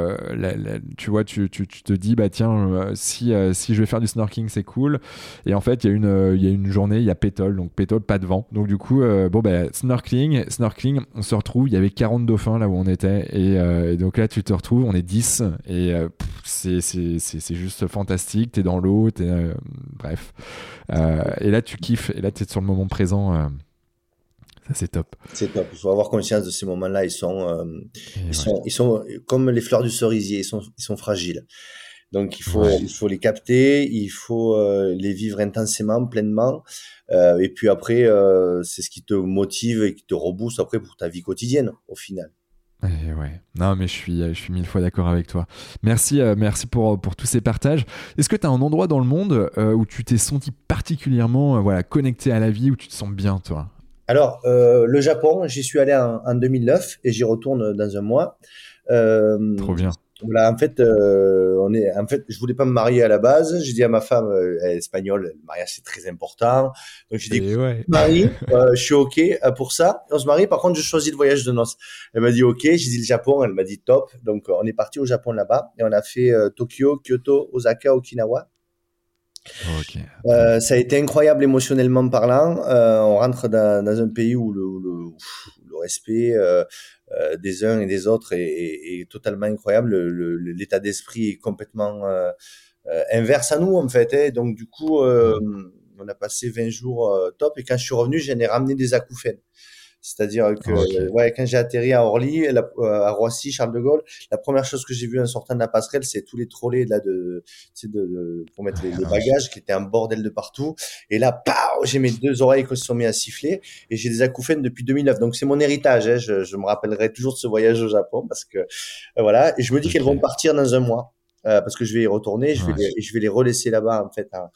tu vois, tu, tu, te dis, bah tiens, si, si je vais faire du snorkeling, c'est cool. Et en fait, il y, a une, y a une journée, il y a pétole, donc pétole, pas de vent. Donc du coup, bon, bah, snorkeling, snorkeling, on se retrouve, il y avait 40 dauphins là où on était. Euh, et, donc là, tu te retrouves, on est 10, et euh, c'est juste fantastique. Tu es dans l'eau, euh, bref. et là, tu kiffes, et là, tu es sur le moment présent. Ça, c'est top. C'est top. Il faut avoir conscience de ces moments-là. Ils sont, ils, sont, ils sont comme les fleurs du cerisier, ils sont, ils sont fragiles. Donc il faut, il faut les capter, il faut les vivre intensément, pleinement. Euh, et puis après, c'est ce qui te motive et qui te rebooste après pour ta vie quotidienne, au final. Eh ouais. Non, mais je suis, je suis mille fois d'accord avec toi. Merci, euh, merci pour, pour tous ces partages. Est-ce que tu as un endroit dans le monde euh, où tu t'es senti particulièrement euh, voilà, connecté à la vie, où tu te sens bien, toi? Alors, le Japon, j'y suis allé en, en 2009 et j'y retourne dans un mois. Trop bien. Voilà, en fait, euh, on est, en fait, je voulais pas me marier à la base. J'ai dit à ma femme, euh, elle est espagnole, le mariage c'est très important. Donc j'ai dit, ouais. marie, euh, je suis ok euh, pour ça. On se marie. Par contre, je choisis le voyage de noces. Elle m'a dit ok. J'ai dit le Japon. Elle m'a dit top. Donc on est parti au Japon là-bas et on a fait Tokyo, Kyoto, Osaka, Okinawa. Okay. Euh, ça a été incroyable émotionnellement parlant. Euh, on rentre dans, dans, un pays où le, le, le respect, euh, euh, des uns et des autres est, totalement incroyable. L'état d'esprit est complètement euh, euh, inverse à nous en fait. Hein. Donc du coup, on a passé 20 jours top et quand je suis revenu, j'en ai ramené des acouphènes. C'est-à-dire que ah, ouais, quand j'ai atterri à Orly, à Roissy, Charles de Gaulle, la première chose que j'ai vue en sortant de la passerelle, c'est tous les trolley là de, de, de pour mettre les, bagages qui étaient un bordel de partout. Et là, j'ai mes deux oreilles qui se sont mis à siffler et j'ai des acouphènes depuis 2009. Donc c'est mon héritage. Hein. Je, je, me rappellerai toujours de ce voyage au Japon parce que euh, voilà. Et je me dis qu'elles vont partir dans un mois euh, parce que je vais y retourner. Je vais les, je vais les relaisser là-bas en fait. Hein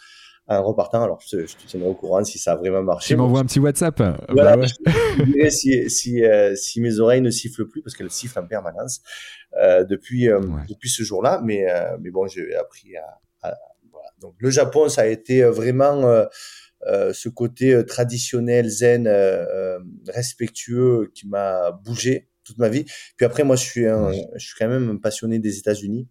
en repartant. Alors, je, te tiendrai au courant si ça a vraiment marché. Tu m'envoies un petit WhatsApp. Voilà, bah si, si, euh, si, mes oreilles ne sifflent plus, parce qu'elles sifflent en permanence euh, depuis, euh, depuis ce jour-là. Mais, euh, mais bon, j'ai appris à, à, voilà. Donc, le Japon, ça a été vraiment ce côté traditionnel, zen, respectueux qui m'a bougé toute ma vie. Puis après, moi, je suis, un, je suis quand même un passionné des États-Unis.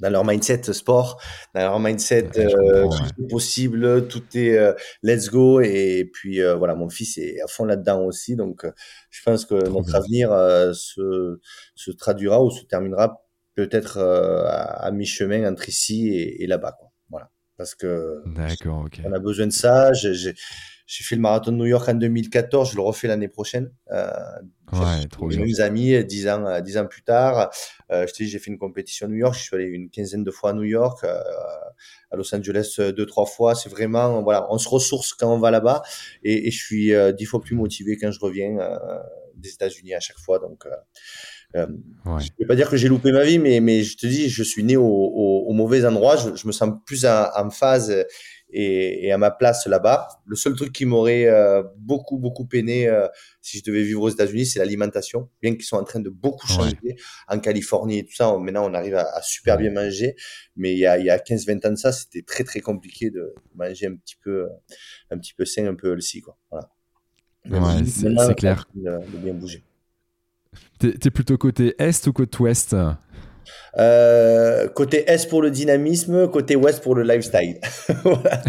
Dans leur mindset sport, dans leur mindset euh, tout est possible, tout est euh, let's go. Et puis euh, voilà, mon fils est à fond là-dedans aussi. Donc je pense que notre avenir se, se traduira ou se terminera peut-être à, mi-chemin entre ici et, et là-bas. Voilà, parce que on a besoin de ça. J'ai j'ai fait le marathon de New York en 2014, je le refais l'année prochaine. Euh, ouais, trop bien. Mes amis, dix ans, dix ans plus tard, euh, je j'ai fait une compétition à New York. Je suis allé une quinzaine de fois à New York, euh, à Los Angeles euh, deux, trois fois. C'est vraiment, voilà, on se ressource quand on va là-bas, et, et, je suis euh, dix fois plus motivé quand je reviens euh, des États-Unis à chaque fois. Donc, euh, ouais. Je ne vais pas dire que j'ai loupé ma vie, mais, mais je te dis, je suis né au, au, au mauvais endroit. Je, je, me sens plus en, phase et, et à ma place là-bas. Le seul truc qui m'aurait euh, beaucoup, beaucoup peiné euh, si je devais vivre aux États-Unis, c'est l'alimentation. Bien qu'ils soient en train de beaucoup changer en Californie et tout ça, maintenant on arrive à, à super bien manger. Mais il y a, il y a 15-20 ans de ça, c'était très, très compliqué de manger un petit peu, un petit peu sain, un peu healthy, quoi. Voilà. C'est clair. De, de bien bouger. T'es es plutôt côté est ou côté ouest? Euh, côté Est pour le dynamisme, côté Ouest pour le lifestyle. *laughs* voilà.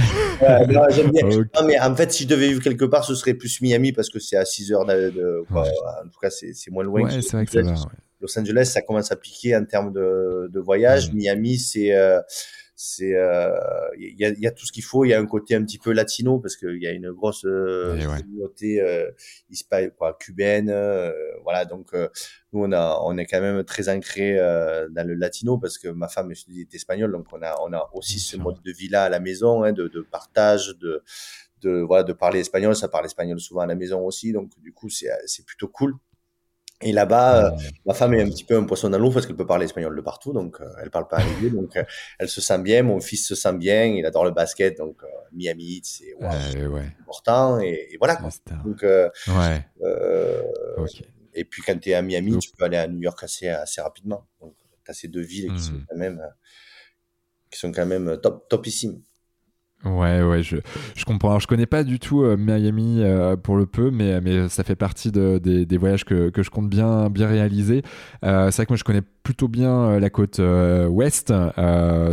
bien. Okay. Non, mais en fait, si je devais vivre quelque part, ce serait plus Miami parce que c'est à 6 heures de, de quoi, ouais. En tout cas, c'est moins loin. Ouais, c'est vrai que ça va. Los Angeles, ça commence à piquer en termes de, de voyage. Miami, c'est euh, c'est il euh, y, a, y, a, tout ce qu'il faut. Il y a un côté un petit peu latino parce qu'il y a une grosse euh, communauté euh, quoi, cubaine. Euh, voilà, donc euh, nous on a on est quand même très ancré euh, dans le latino parce que ma femme est espagnole, donc on a on a aussi ce mode de vie là à la maison, hein, de, de partage, de de voilà de parler espagnol. Ça parle espagnol souvent à la maison aussi, donc du coup c'est c'est plutôt cool. Et là-bas, euh, ma femme est un petit peu un poisson dans l'eau parce qu'elle peut parler espagnol de partout, donc euh, elle parle pas anglais, donc euh, elle se sent bien. Mon fils se sent bien, il adore le basket, donc euh, Miami, c'est wow, ouais. important. Et, et voilà. Quoi. Donc, ouais. Okay. Et puis quand tu es à Miami, tu peux aller à New York assez assez rapidement. Donc, tu as ces deux villes mmh. qui sont quand même qui sont quand même top topissimes. Ouais, ouais, je, je comprends. Alors, je connais pas du tout euh, Miami euh, pour le peu, mais, mais ça fait partie de, des, des voyages que, que je compte bien, bien réaliser. Euh, c'est vrai que moi, je connais plutôt bien la côte ouest,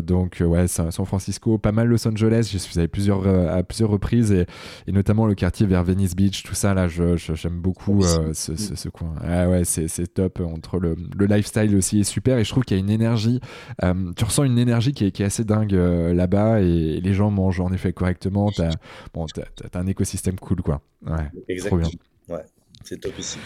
donc ouais, San Francisco, pas mal Los Angeles. J'y suis allé plusieurs, à plusieurs reprises et, et, notamment le quartier vers Venice Beach, tout ça là, je, j'aime beaucoup ce, ce, ce, coin. Ah ouais, c'est, c'est top. Entre le, le lifestyle aussi est super et je trouve qu'il y a une énergie. tu ressens une énergie qui est, qui est assez dingue là-bas et les gens mangent en effet correctement, tu as, bon, un écosystème cool, quoi. Ouais, Exactement. Ouais, c'est top ici.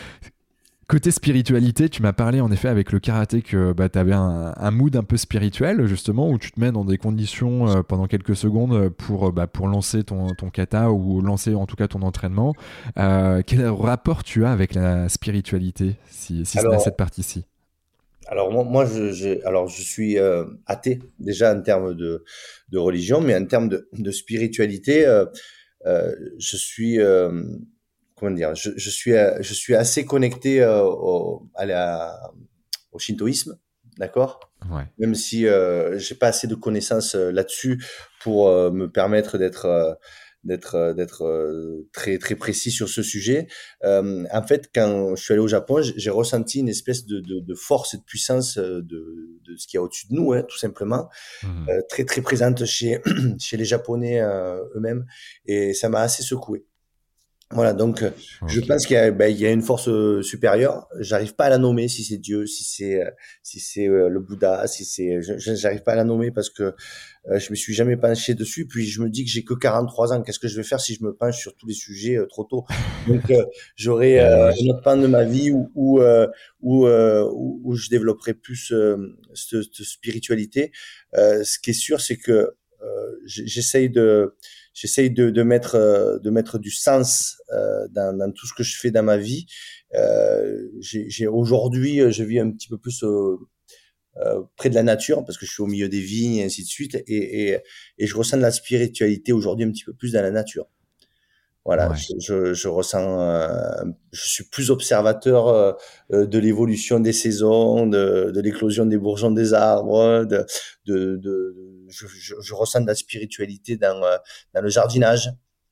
Côté spiritualité, tu m'as parlé en effet avec le karaté que bah, tu avais un, un, mood un peu spirituel, justement, où tu te mets dans des conditions euh, pendant quelques secondes pour, bah, pour lancer ton, ton kata ou lancer en tout cas ton entraînement. Euh, quel rapport tu as avec la spiritualité, si, si c'est cette partie-ci? Alors moi, moi je, je, alors je suis euh, athée déjà en termes de, de religion, mais en termes de, de spiritualité, euh, euh, je suis comment dire, je, je, suis je suis assez connecté au, à la, au shintoïsme, d'accord? Ouais. Même si j'ai pas assez de connaissances là-dessus pour me permettre d'être d'être euh, d'être euh, très très précis sur ce sujet. Euh, en fait, quand je suis allé au Japon, j'ai ressenti une espèce de, de, de, force et de puissance de, de ce qu'il y a au-dessus de nous, hein, tout simplement, mmh. euh, très très présente chez *clears throat* chez les Japonais euh, eux-mêmes, et ça m'a assez secoué. Voilà, donc okay. je pense qu'il y, ben, y, a une force supérieure. J'arrive pas à la nommer si c'est Dieu, si c'est si c'est le Bouddha, si c'est, j'arrive pas à la nommer parce que euh, je me suis jamais penché dessus. Puis je me dis que j'ai que 43 ans. Qu'est-ce que je vais faire si je me penche sur tous les sujets euh, trop tôt? Donc euh, j'aurai euh, un autre pan de ma vie où où, où, où, où je développerai plus cette, cette, spiritualité. ce qui est sûr, c'est que j'essaye de j'essaye de, de mettre de mettre du sens dans, dans, tout ce que je fais dans ma vie. j'ai aujourd'hui, je vis un petit peu plus euh, près de la nature parce que je suis au milieu des vignes et ainsi de suite et, et, et je ressens de la spiritualité aujourd'hui un petit peu plus dans la nature. Voilà, ouais. je, je, je, ressens, euh, je suis plus observateur euh, de l'évolution des saisons, de, de l'éclosion des bourgeons des arbres, de, de, de je, je, je, ressens de la spiritualité dans, euh, dans le jardinage.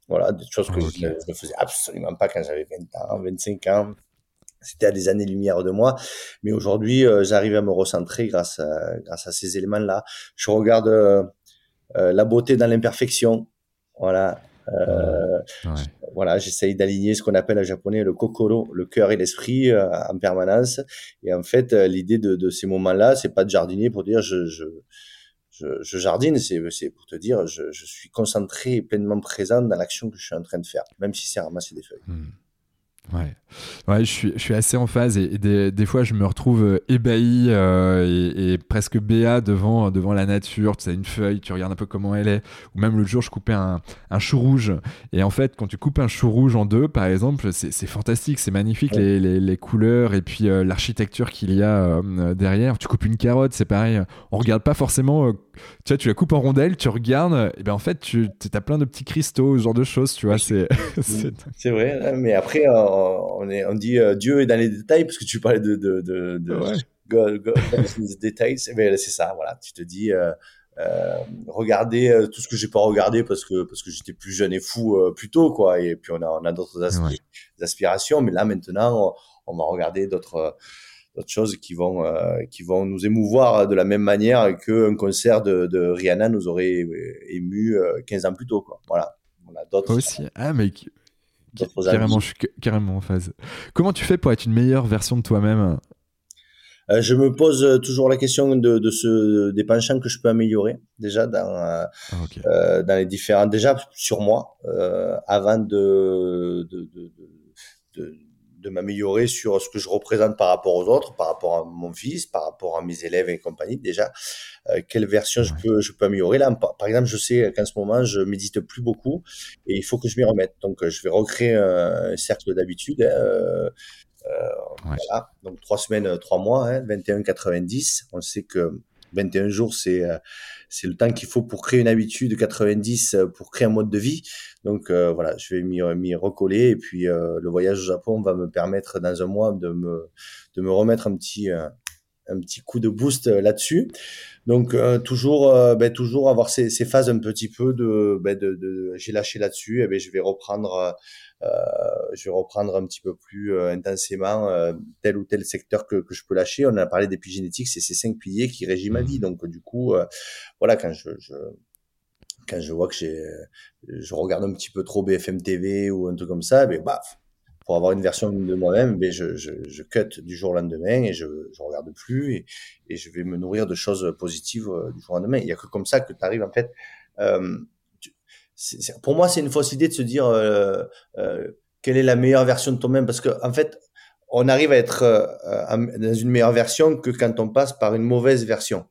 Voilà, des choses que okay. je, ne faisais absolument pas quand j'avais 20 ans, 25 ans. c'était à des années-lumière de moi. Mais aujourd'hui, j'arrive à me recentrer grâce à, grâce à ces éléments-là. Je regarde la beauté dans l'imperfection. Voilà. Voilà, j'essaye d'aligner ce qu'on appelle en japonais le kokoro, le cœur et l'esprit en permanence. Et en fait, l'idée de, de, ces moments-là, c'est pas de jardiner pour dire je, je, je, jardine, c'est pour te dire, je, je, suis concentré et pleinement présent dans l'action que je suis en train de faire, même si c'est ramasser des feuilles. Hmm. Ouais, ouais je, suis, je suis assez en phase et, des, des, fois je me retrouve euh, ébahi euh, et, presque béat devant, devant la nature. Tu sais, une feuille, tu regardes un peu comment elle est. Ou même l'autre jour, je coupais un, un, chou rouge. Et en fait, quand tu coupes un chou rouge en deux, par exemple, c'est fantastique, c'est magnifique les, les, les, couleurs et puis euh, l'architecture qu'il y a derrière. Tu coupes une carotte, c'est pareil. On regarde pas forcément tu vois, tu la coupes en rondelles, tu regardes, et ben en fait, tu as plein de petits cristaux, ce genre de choses, tu vois. *laughs* C'est c'est vrai, mais après, on, est, on dit euh, Dieu est dans les détails, parce que tu parlais de, de, de, de God, God, détails, mais c'est ça, voilà. Tu te dis, euh, euh regarder tout ce que j'ai pas regardé parce que parce que j'étais plus jeune et fou plus tôt, quoi. Et puis on a on a d'autres aspirations, mais là maintenant, on, on va regarder d'autres d'autres choses qui vont euh, qui vont nous émouvoir de la même manière qu'un concert de, de, Rihanna nous aurait ému 15 euh, ans plus tôt quoi. Voilà. On a d'autres aussi. Ah mais carrément je suis carrément en phase. Comment tu fais pour être une meilleure version de toi-même? Euh, je me pose toujours la question de, de ce, des penchants que je peux améliorer déjà dans, ah, euh, dans les différents, déjà sur moi, euh, avant de, de, de, de m'améliorer sur ce que je représente par rapport aux autres, par rapport à mon fils, par rapport à mes élèves et compagnie. Déjà, euh, quelle version je peux je peux améliorer? Là Par exemple, je sais qu'en ce moment, je médite plus beaucoup et il faut que je m'y remette. Donc, je vais recréer un, cercle d'habitude. Hein, euh, euh, voilà. Donc, trois semaines, trois mois, hein, 21-90. On sait que 21 jours, c'est euh, c'est le temps qu'il faut pour créer une habitude, 90 euh, pour créer un mode de vie. Donc euh, voilà, je vais m'y recoller et puis le voyage au Japon va me permettre dans un mois de me de me remettre un petit petit coup de boost là-dessus. Donc toujours ben, toujours avoir ces, ces, phases un petit peu de, ben, de, de j'ai lâché là-dessus et ben je vais reprendre euh, je vais reprendre un petit peu plus euh, intensément euh, tel ou tel secteur que, que je peux lâcher. On a parlé d'épigénétique, c'est ces cinq piliers qui régissent ma vie. Mmh. Donc du coup, voilà, quand je, je quand je vois que j'ai, je regarde un petit peu trop BFM TV ou un truc comme ça, ben baf, pour avoir une version de moi-même, ben je, je, je cut du jour au lendemain et je, je regarde plus et, et je vais me nourrir de choses positives du jour au lendemain. Il y a que comme ça que tu arrives en fait. Euh, pour moi, c'est une fausse idée de se dire euh, euh, quelle est la meilleure version de toi-même, parce qu'en en fait, on arrive à être euh, dans une meilleure version que quand on passe par une mauvaise version.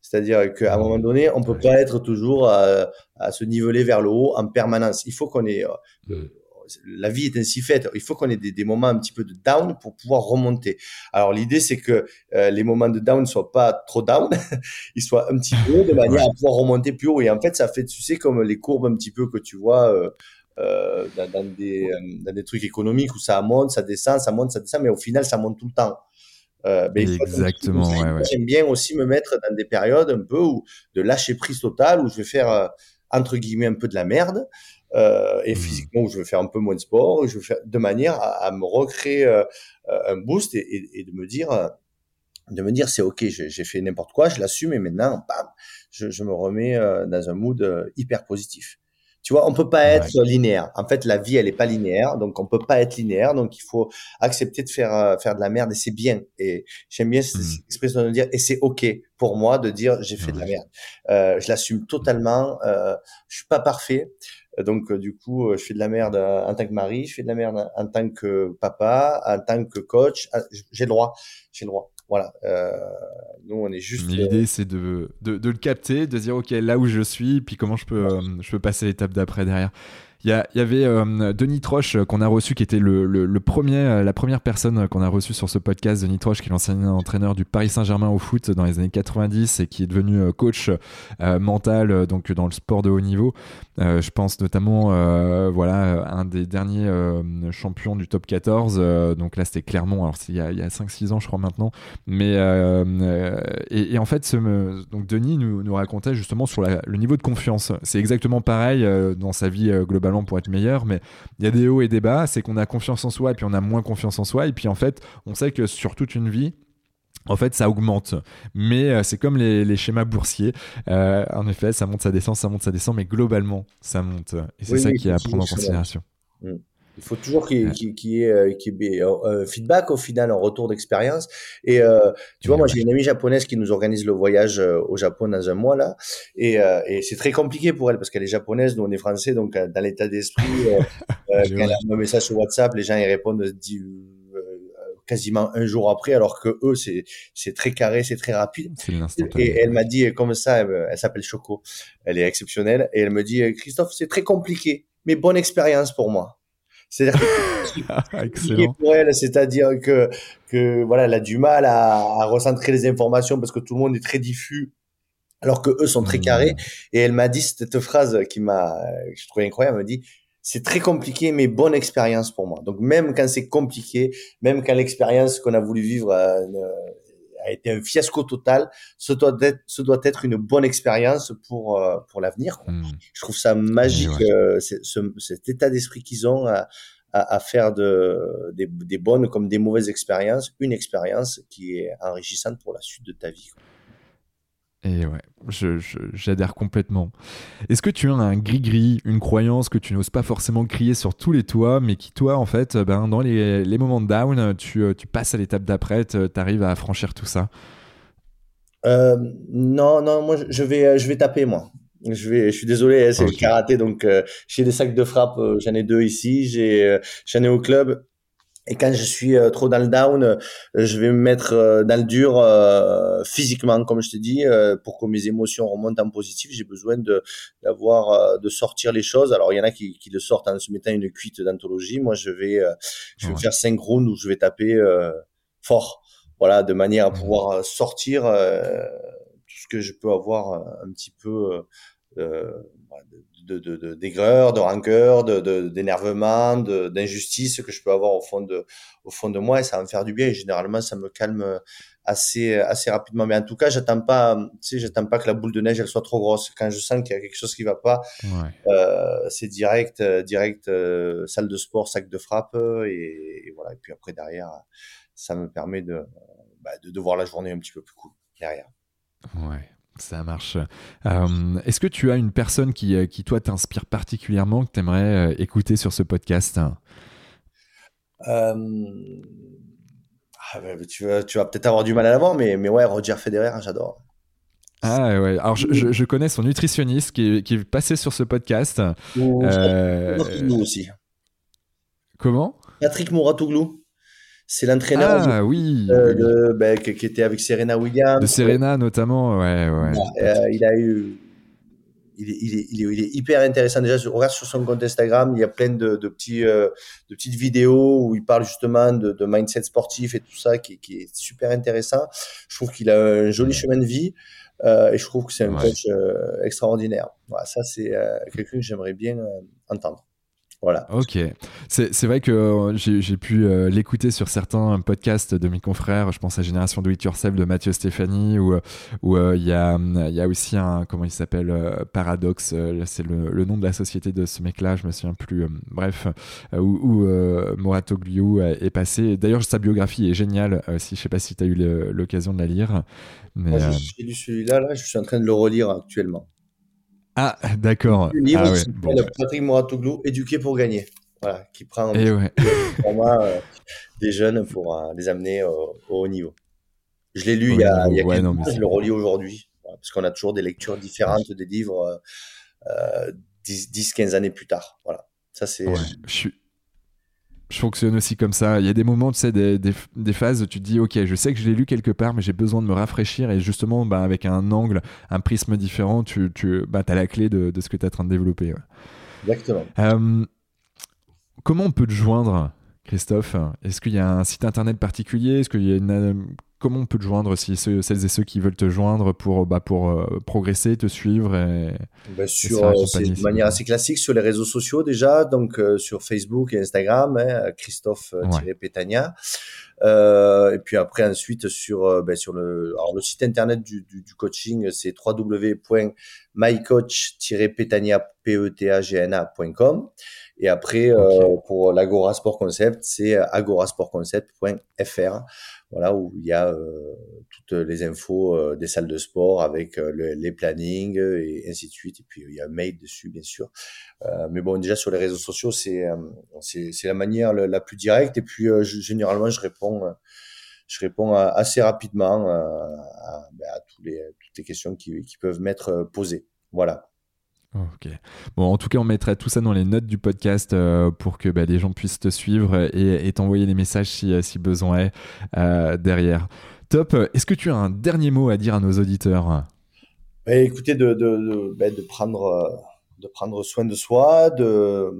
C'est-à-dire qu'à un moment donné, on peut pas être toujours à, à, se niveler vers le haut en permanence. Il faut qu'on ait la vie est ainsi faite. Il faut qu'on ait des, moments un petit peu de down pour pouvoir remonter. Alors l'idée c'est que euh, les moments de down ne soient pas trop down, *laughs* ils soient un petit peu de manière à pouvoir remonter plus haut. Et en fait, ça fait, tu sais, comme les courbes un petit peu que tu vois. Euh, euh, dans, des, dans des trucs économiques où ça monte, ça descend, ça monte, ça descend, mais au final, ça monte tout le temps. Euh, ben, Exactement. Ouais, J'aime bien aussi me mettre dans des périodes un peu où, de lâcher prise totale où je vais faire entre guillemets un peu de la merde et mmh. physiquement je veux faire un peu moins de sport, je veux faire de manière à, me recréer euh, un boost et, et, de me dire de me dire c'est ok j'ai fait n'importe quoi je l'assume et maintenant bam je, je me remets euh, dans un mood euh, hyper positif tu vois on peut pas être linéaire en fait la vie elle est pas linéaire donc on peut pas être linéaire donc il faut accepter de faire faire de la merde et c'est bien et j'aime bien cette mmh. expression de dire et c'est ok pour moi de dire j'ai fait de la merde euh, je l'assume totalement euh, je suis pas parfait donc, euh, du coup, euh, je fais de la merde euh, en tant que mari, je fais de la merde en tant que papa, en tant que coach. Ah, j'ai le droit. J'ai le droit. Voilà. nous, on est juste. L'idée, c'est de, de, de, le capter, de dire, OK, là où je suis, puis comment je peux, je peux passer l'étape d'après derrière. Il y, avait euh, Denis Troche euh, qu'on a reçu, qui était le, premier, euh, la première personne qu'on a reçue sur ce podcast. Denis Troche, qui est l'ancien entraîneur du Paris Saint-Germain au foot dans les années 90 et qui est devenu coach mental donc dans le sport de haut niveau. je pense notamment, voilà, un des derniers champions du top 14. donc là, c'était Clermont. Alors, il y a, a 5-6 ans, je crois maintenant. Mais et, en fait, donc Denis nous racontait justement sur le niveau de confiance. C'est exactement pareil dans sa vie globale talent pour être meilleur, mais il y a des hauts et des bas. C'est qu'on a confiance en soi et puis on a moins confiance en soi. Et puis en fait, on sait que sur toute une vie, en fait, ça augmente. Mais euh, c'est comme les, schémas boursiers. Euh, en effet, ça monte, ça descend, ça monte, ça descend, mais globalement, ça monte. Et c'est ça qui est à prendre en considération. Mm. Il faut toujours qu'il y, ait, un feedback au final, un retour d'expérience. Et euh, tu vois, moi j'ai une amie japonaise qui nous organise le voyage au Japon dans un mois là, et, c'est très compliqué pour elle parce qu'elle est japonaise, nous on est français, donc dans l'état d'esprit, *laughs* quand elle a un message sur WhatsApp, les gens y répondent quasiment un jour après, alors que eux, c'est, c'est très carré, c'est très rapide. Et elle m'a dit, comme ça, elle, s'appelle Choco, elle est exceptionnelle, et elle me dit, Christophe, c'est très compliqué, mais bonne expérience pour moi. C'est-à-dire que *laughs* pour elle, c'est-à-dire que, que voilà, elle a du mal à, à recentrer les informations parce que tout le monde est très diffus alors que eux sont très mmh. carrés. Et elle m'a dit cette phrase qui m'a, je trouvais incroyable. Elle m'a dit, c'est très compliqué, mais bonne expérience pour moi. Donc même quand c'est compliqué, même quand l'expérience qu'on a voulu vivre euh, a, été un fiasco total, ce doit être, ce doit être une bonne expérience pour euh, pour l'avenir. Hmm. Je trouve ça magique euh, cet état d'esprit qu'ils ont à, à, faire de, des, des, bonnes comme des mauvaises expériences, une expérience qui est enrichissante pour la suite de ta vie. Et ouais, j'adhère complètement. Est-ce que tu as un gris-gris, une croyance que tu n'oses pas forcément crier sur tous les toits, mais qui, toi, en fait, ben, dans les, les moments de down, tu, tu passes à l'étape d'après, tu arrives à franchir tout ça? Euh, Non, non, moi, je vais, je vais taper, moi. Je vais, je suis désolé, hein, c'est le karaté, donc euh, j'ai des sacs de frappe, euh, j'en ai deux ici, j'ai, j'en ai au club. Et quand je suis euh, trop dans le down, euh, je vais me mettre euh, dans le dur physiquement, comme je te dis, pour que mes émotions remontent en positif. J'ai besoin de d'avoir de sortir les choses. Alors il y en a qui, qui le sortent en se mettant une cuite d'anthologie. Moi, je vais je vais faire cinq rounds où je vais taper fort, voilà, de manière à pouvoir sortir tout ce que je peux avoir un petit peu de, de, de, d'aigreur, de rancœur, de, d'énervement, de, d'injustice que je peux avoir au fond de, au fond de moi et ça va me faire du bien et généralement ça me calme assez, assez rapidement. Mais en tout cas, j'attends pas, tu sais, j'attends pas que la boule de neige elle soit trop grosse. Quand je sens qu'il y a quelque chose qui va pas, euh, c'est direct, direct, euh, salle de sport, sac de frappe et, voilà. Et puis après derrière, ça me permet de, bah, de, de voir la journée un petit peu plus cool derrière. Ouais. Ça marche. Euh, est-ce que tu as une personne qui, euh, qui toi, t'inspire particulièrement, que tu aimerais euh, écouter sur ce podcast? Ah, tu vas, tu vas peut-être avoir du mal à l'avoir, mais, mais ouais, Roger Federer, j'adore. Ah ouais, alors je, je, connais son nutritionniste qui est, qui est, passé sur ce podcast. Nous aussi. Comment? Patrick Mouratoglou. C'est l'entraîneur ah, oui, euh, ben, qui, était avec Serena Williams. De Serena notamment, ouais, ouais. Euh, il a eu. Il est, il, est, il, est, hyper intéressant déjà. Regarde sur son compte Instagram, il y a plein de, de petits, euh, de petites vidéos où il parle justement de, de mindset sportif et tout ça, qui, qui, est super intéressant. Je trouve qu'il a un joli chemin de vie et je trouve que c'est un coach extraordinaire. Voilà, ça, c'est quelqu'un que j'aimerais bien entendre. Voilà. Ok. C'est vrai que euh, j'ai pu euh, l'écouter sur certains podcasts de mes confrères. Je pense à Génération Do It Yourself de Mathieu Stéphanie, où euh, il y, a, y a aussi un, comment il s'appelle, Paradox. C'est le, nom de la société de ce mec-là, je me souviens plus. bref, où, où Moratoglou est passé. D'ailleurs, sa biographie est géniale. si, je sais pas si tu as eu l'occasion de la lire. J'ai lu celui-là, là, je suis en train de le relire actuellement. Ah, d'accord. Le livre ah, ouais. Patrick Mouratoglou, Éduquer pour gagner. Voilà, qui prend Et ouais. *laughs* euh, des jeunes pour euh, les amener au, haut niveau. Je l'ai lu il y a, il y a quelques mois, je le relis aujourd'hui. Parce qu'on a toujours des lectures différentes des livres euh, 10-15 années plus tard. Voilà. Ça, c'est. je suis je fonctionne aussi comme ça. Il y a des moments, tu sais, des, des, phases où tu te dis, ok, je sais que je l'ai lu quelque part, mais j'ai besoin de me rafraîchir. Et justement, bah, avec un angle, un prisme différent, tu, tu bah, as la clé de, de ce que tu es en train de développer. Exactement. Euh, comment on peut te joindre, Christophe? Est-ce qu'il y a un site internet particulier? Est-ce qu'il y a une comment on peut te joindre si celles et ceux qui veulent te joindre pour, bah, pour euh, progresser, te suivre et, bah, sur, euh, de manière assez classique sur les réseaux sociaux déjà, donc euh, sur Facebook et Instagram, hein, Christophe-Pétania. et puis après ensuite sur ben, sur le alors le site internet du, du, du coaching c'est www.mycoach-petania.com et après, euh, pour l'Agora Sport Concept, c'est agorasportconcept.fr, voilà où il y a euh, toutes les infos euh, des salles de sport avec les plannings et ainsi de suite. Et puis il y a un mail dessus, bien sûr. mais bon, déjà sur les réseaux sociaux, c'est c'est la manière la, plus directe. Et puis généralement, je réponds je réponds assez rapidement à, ben, à, tous les, toutes les questions qui, qui peuvent m'être posées. Voilà. Ok. Bon, en tout cas, on mettrait tout ça dans les notes du podcast euh, pour que bah, les gens puissent te suivre et, t'envoyer les messages si, si besoin est euh, derrière. Top. Est-ce que tu as un dernier mot à dire à nos auditeurs? Bah, Écoutez, de, bah, prendre, de prendre soin de soi, de,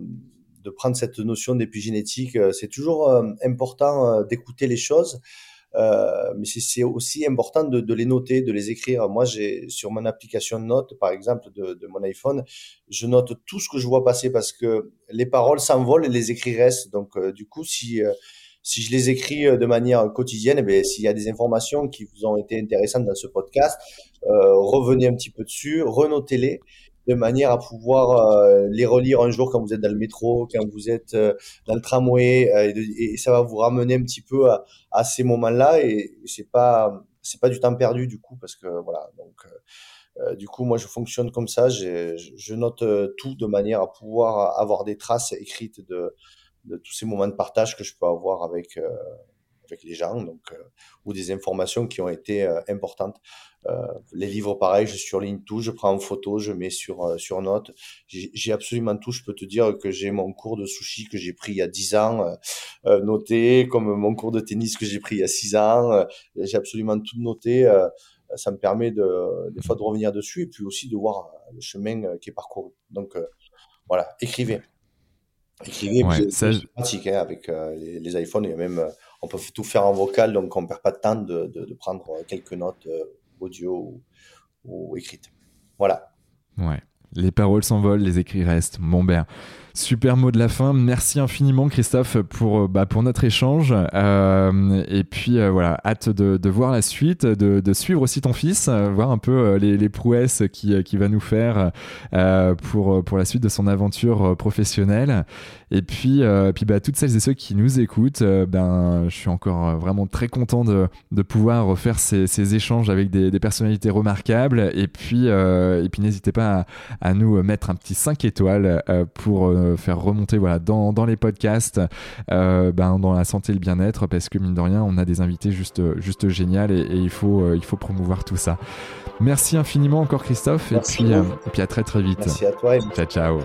de prendre cette notion d'épigénétique. C'est toujours euh, important d'écouter les choses. Euh, mais c'est aussi important de, de, les noter, de les écrire. Moi, j'ai sur mon application de notes, par exemple, de, de, mon iPhone, je note tout ce que je vois passer parce que les paroles s'envolent et les écrits restent. Donc, euh, du coup, si euh, si je les écris de manière quotidienne, eh s'il y a des informations qui vous ont été intéressantes dans ce podcast, revenez un petit peu dessus, renotez-les de manière à pouvoir euh, les relire un jour quand vous êtes dans le métro, quand vous êtes euh, dans le tramway, euh, et, ça va vous ramener un petit peu à, à ces moments-là, et, c'est pas c'est pas du temps perdu du coup parce que voilà donc du coup moi je fonctionne comme ça, je, je note tout de manière à pouvoir avoir des traces écrites de de tous ces moments de partage que je peux avoir avec avec les gens, donc ou des informations qui ont été importantes. Euh, les livres, pareil, je surligne tout, je prends en photo, je mets sur euh, sur note. J'ai absolument tout. Je peux te dire que j'ai mon cours de sushi que j'ai pris il y a 10 ans euh, noté, comme mon cours de tennis que j'ai pris il y a 6 ans. j'ai absolument tout noté. ça me permet de des fois de revenir dessus et puis aussi de voir le chemin qui est parcouru. Donc voilà, écrivez. Écrivez, c'est pratique hein, avec les, les, iPhones. A même, on peut tout faire en vocal, donc on perd pas de temps de, de, de prendre quelques notes audio ou, écrite. Voilà. Ouais. Les paroles s'envolent, les écrits restent. Bon ben, Super mot de la fin. Merci infiniment, Christophe, pour, euh, bah, pour notre échange. Euh, et puis euh, voilà, hâte de, voir la suite, de, suivre aussi ton fils, voir un peu les, prouesses qu'il qui va nous faire pour, pour la suite de son aventure professionnelle. Et puis, puis bah, toutes celles et ceux qui nous écoutent, ben, je suis encore vraiment très content de, de pouvoir refaire ces, ces échanges avec des, des, personnalités remarquables. Et puis, et puis n'hésitez pas à, à, nous mettre un petit 5 étoiles pour euh, faire remonter voilà, dans, dans les podcasts, euh, ben, dans la santé et le bien-être, parce que mine de rien, on a des invités juste, juste génial et, il, faut, euh, il faut promouvoir tout ça. Merci infiniment encore Christophe et puis, et puis à très très vite. Merci à toi. Et ciao ciao.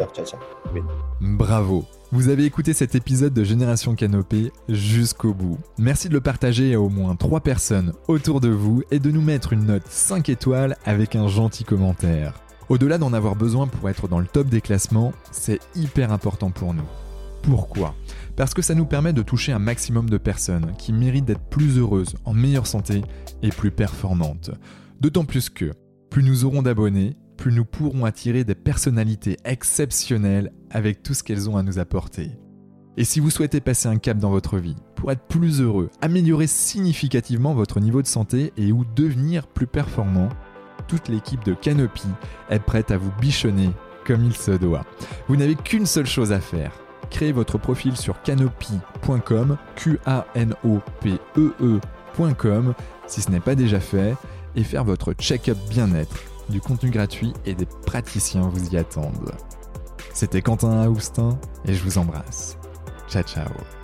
Bravo. Vous avez écouté cet épisode de Génération Canopée jusqu'au bout. Merci de le partager à au moins 3 personnes autour de vous et de nous mettre une note 5 étoiles avec un gentil commentaire. Au-delà d'en avoir besoin pour être dans le top des classements, c'est hyper important pour nous. Pourquoi? Parce que ça nous permet de toucher un maximum de personnes qui méritent d'être plus heureuses, en meilleure santé et plus performantes. D'autant plus que, plus nous aurons d'abonnés, plus nous pourrons attirer des personnalités exceptionnelles avec tout ce qu'elles ont à nous apporter. Et si vous souhaitez passer un cap dans votre vie, pour être plus heureux, améliorer significativement votre niveau de santé et ou devenir plus performant, toute l'équipe de Canopy est prête à vous bichonner comme il se doit. Vous n'avez qu'une seule chose à faire. Créez votre profil sur canopy.com, Q-A-N-O-P-E-E.com, si ce n'est pas déjà fait, et faire votre check-up bien-être. Du contenu gratuit et des praticiens vous y attendent. C'était Quentin Aoustin et je vous embrasse. Ciao ciao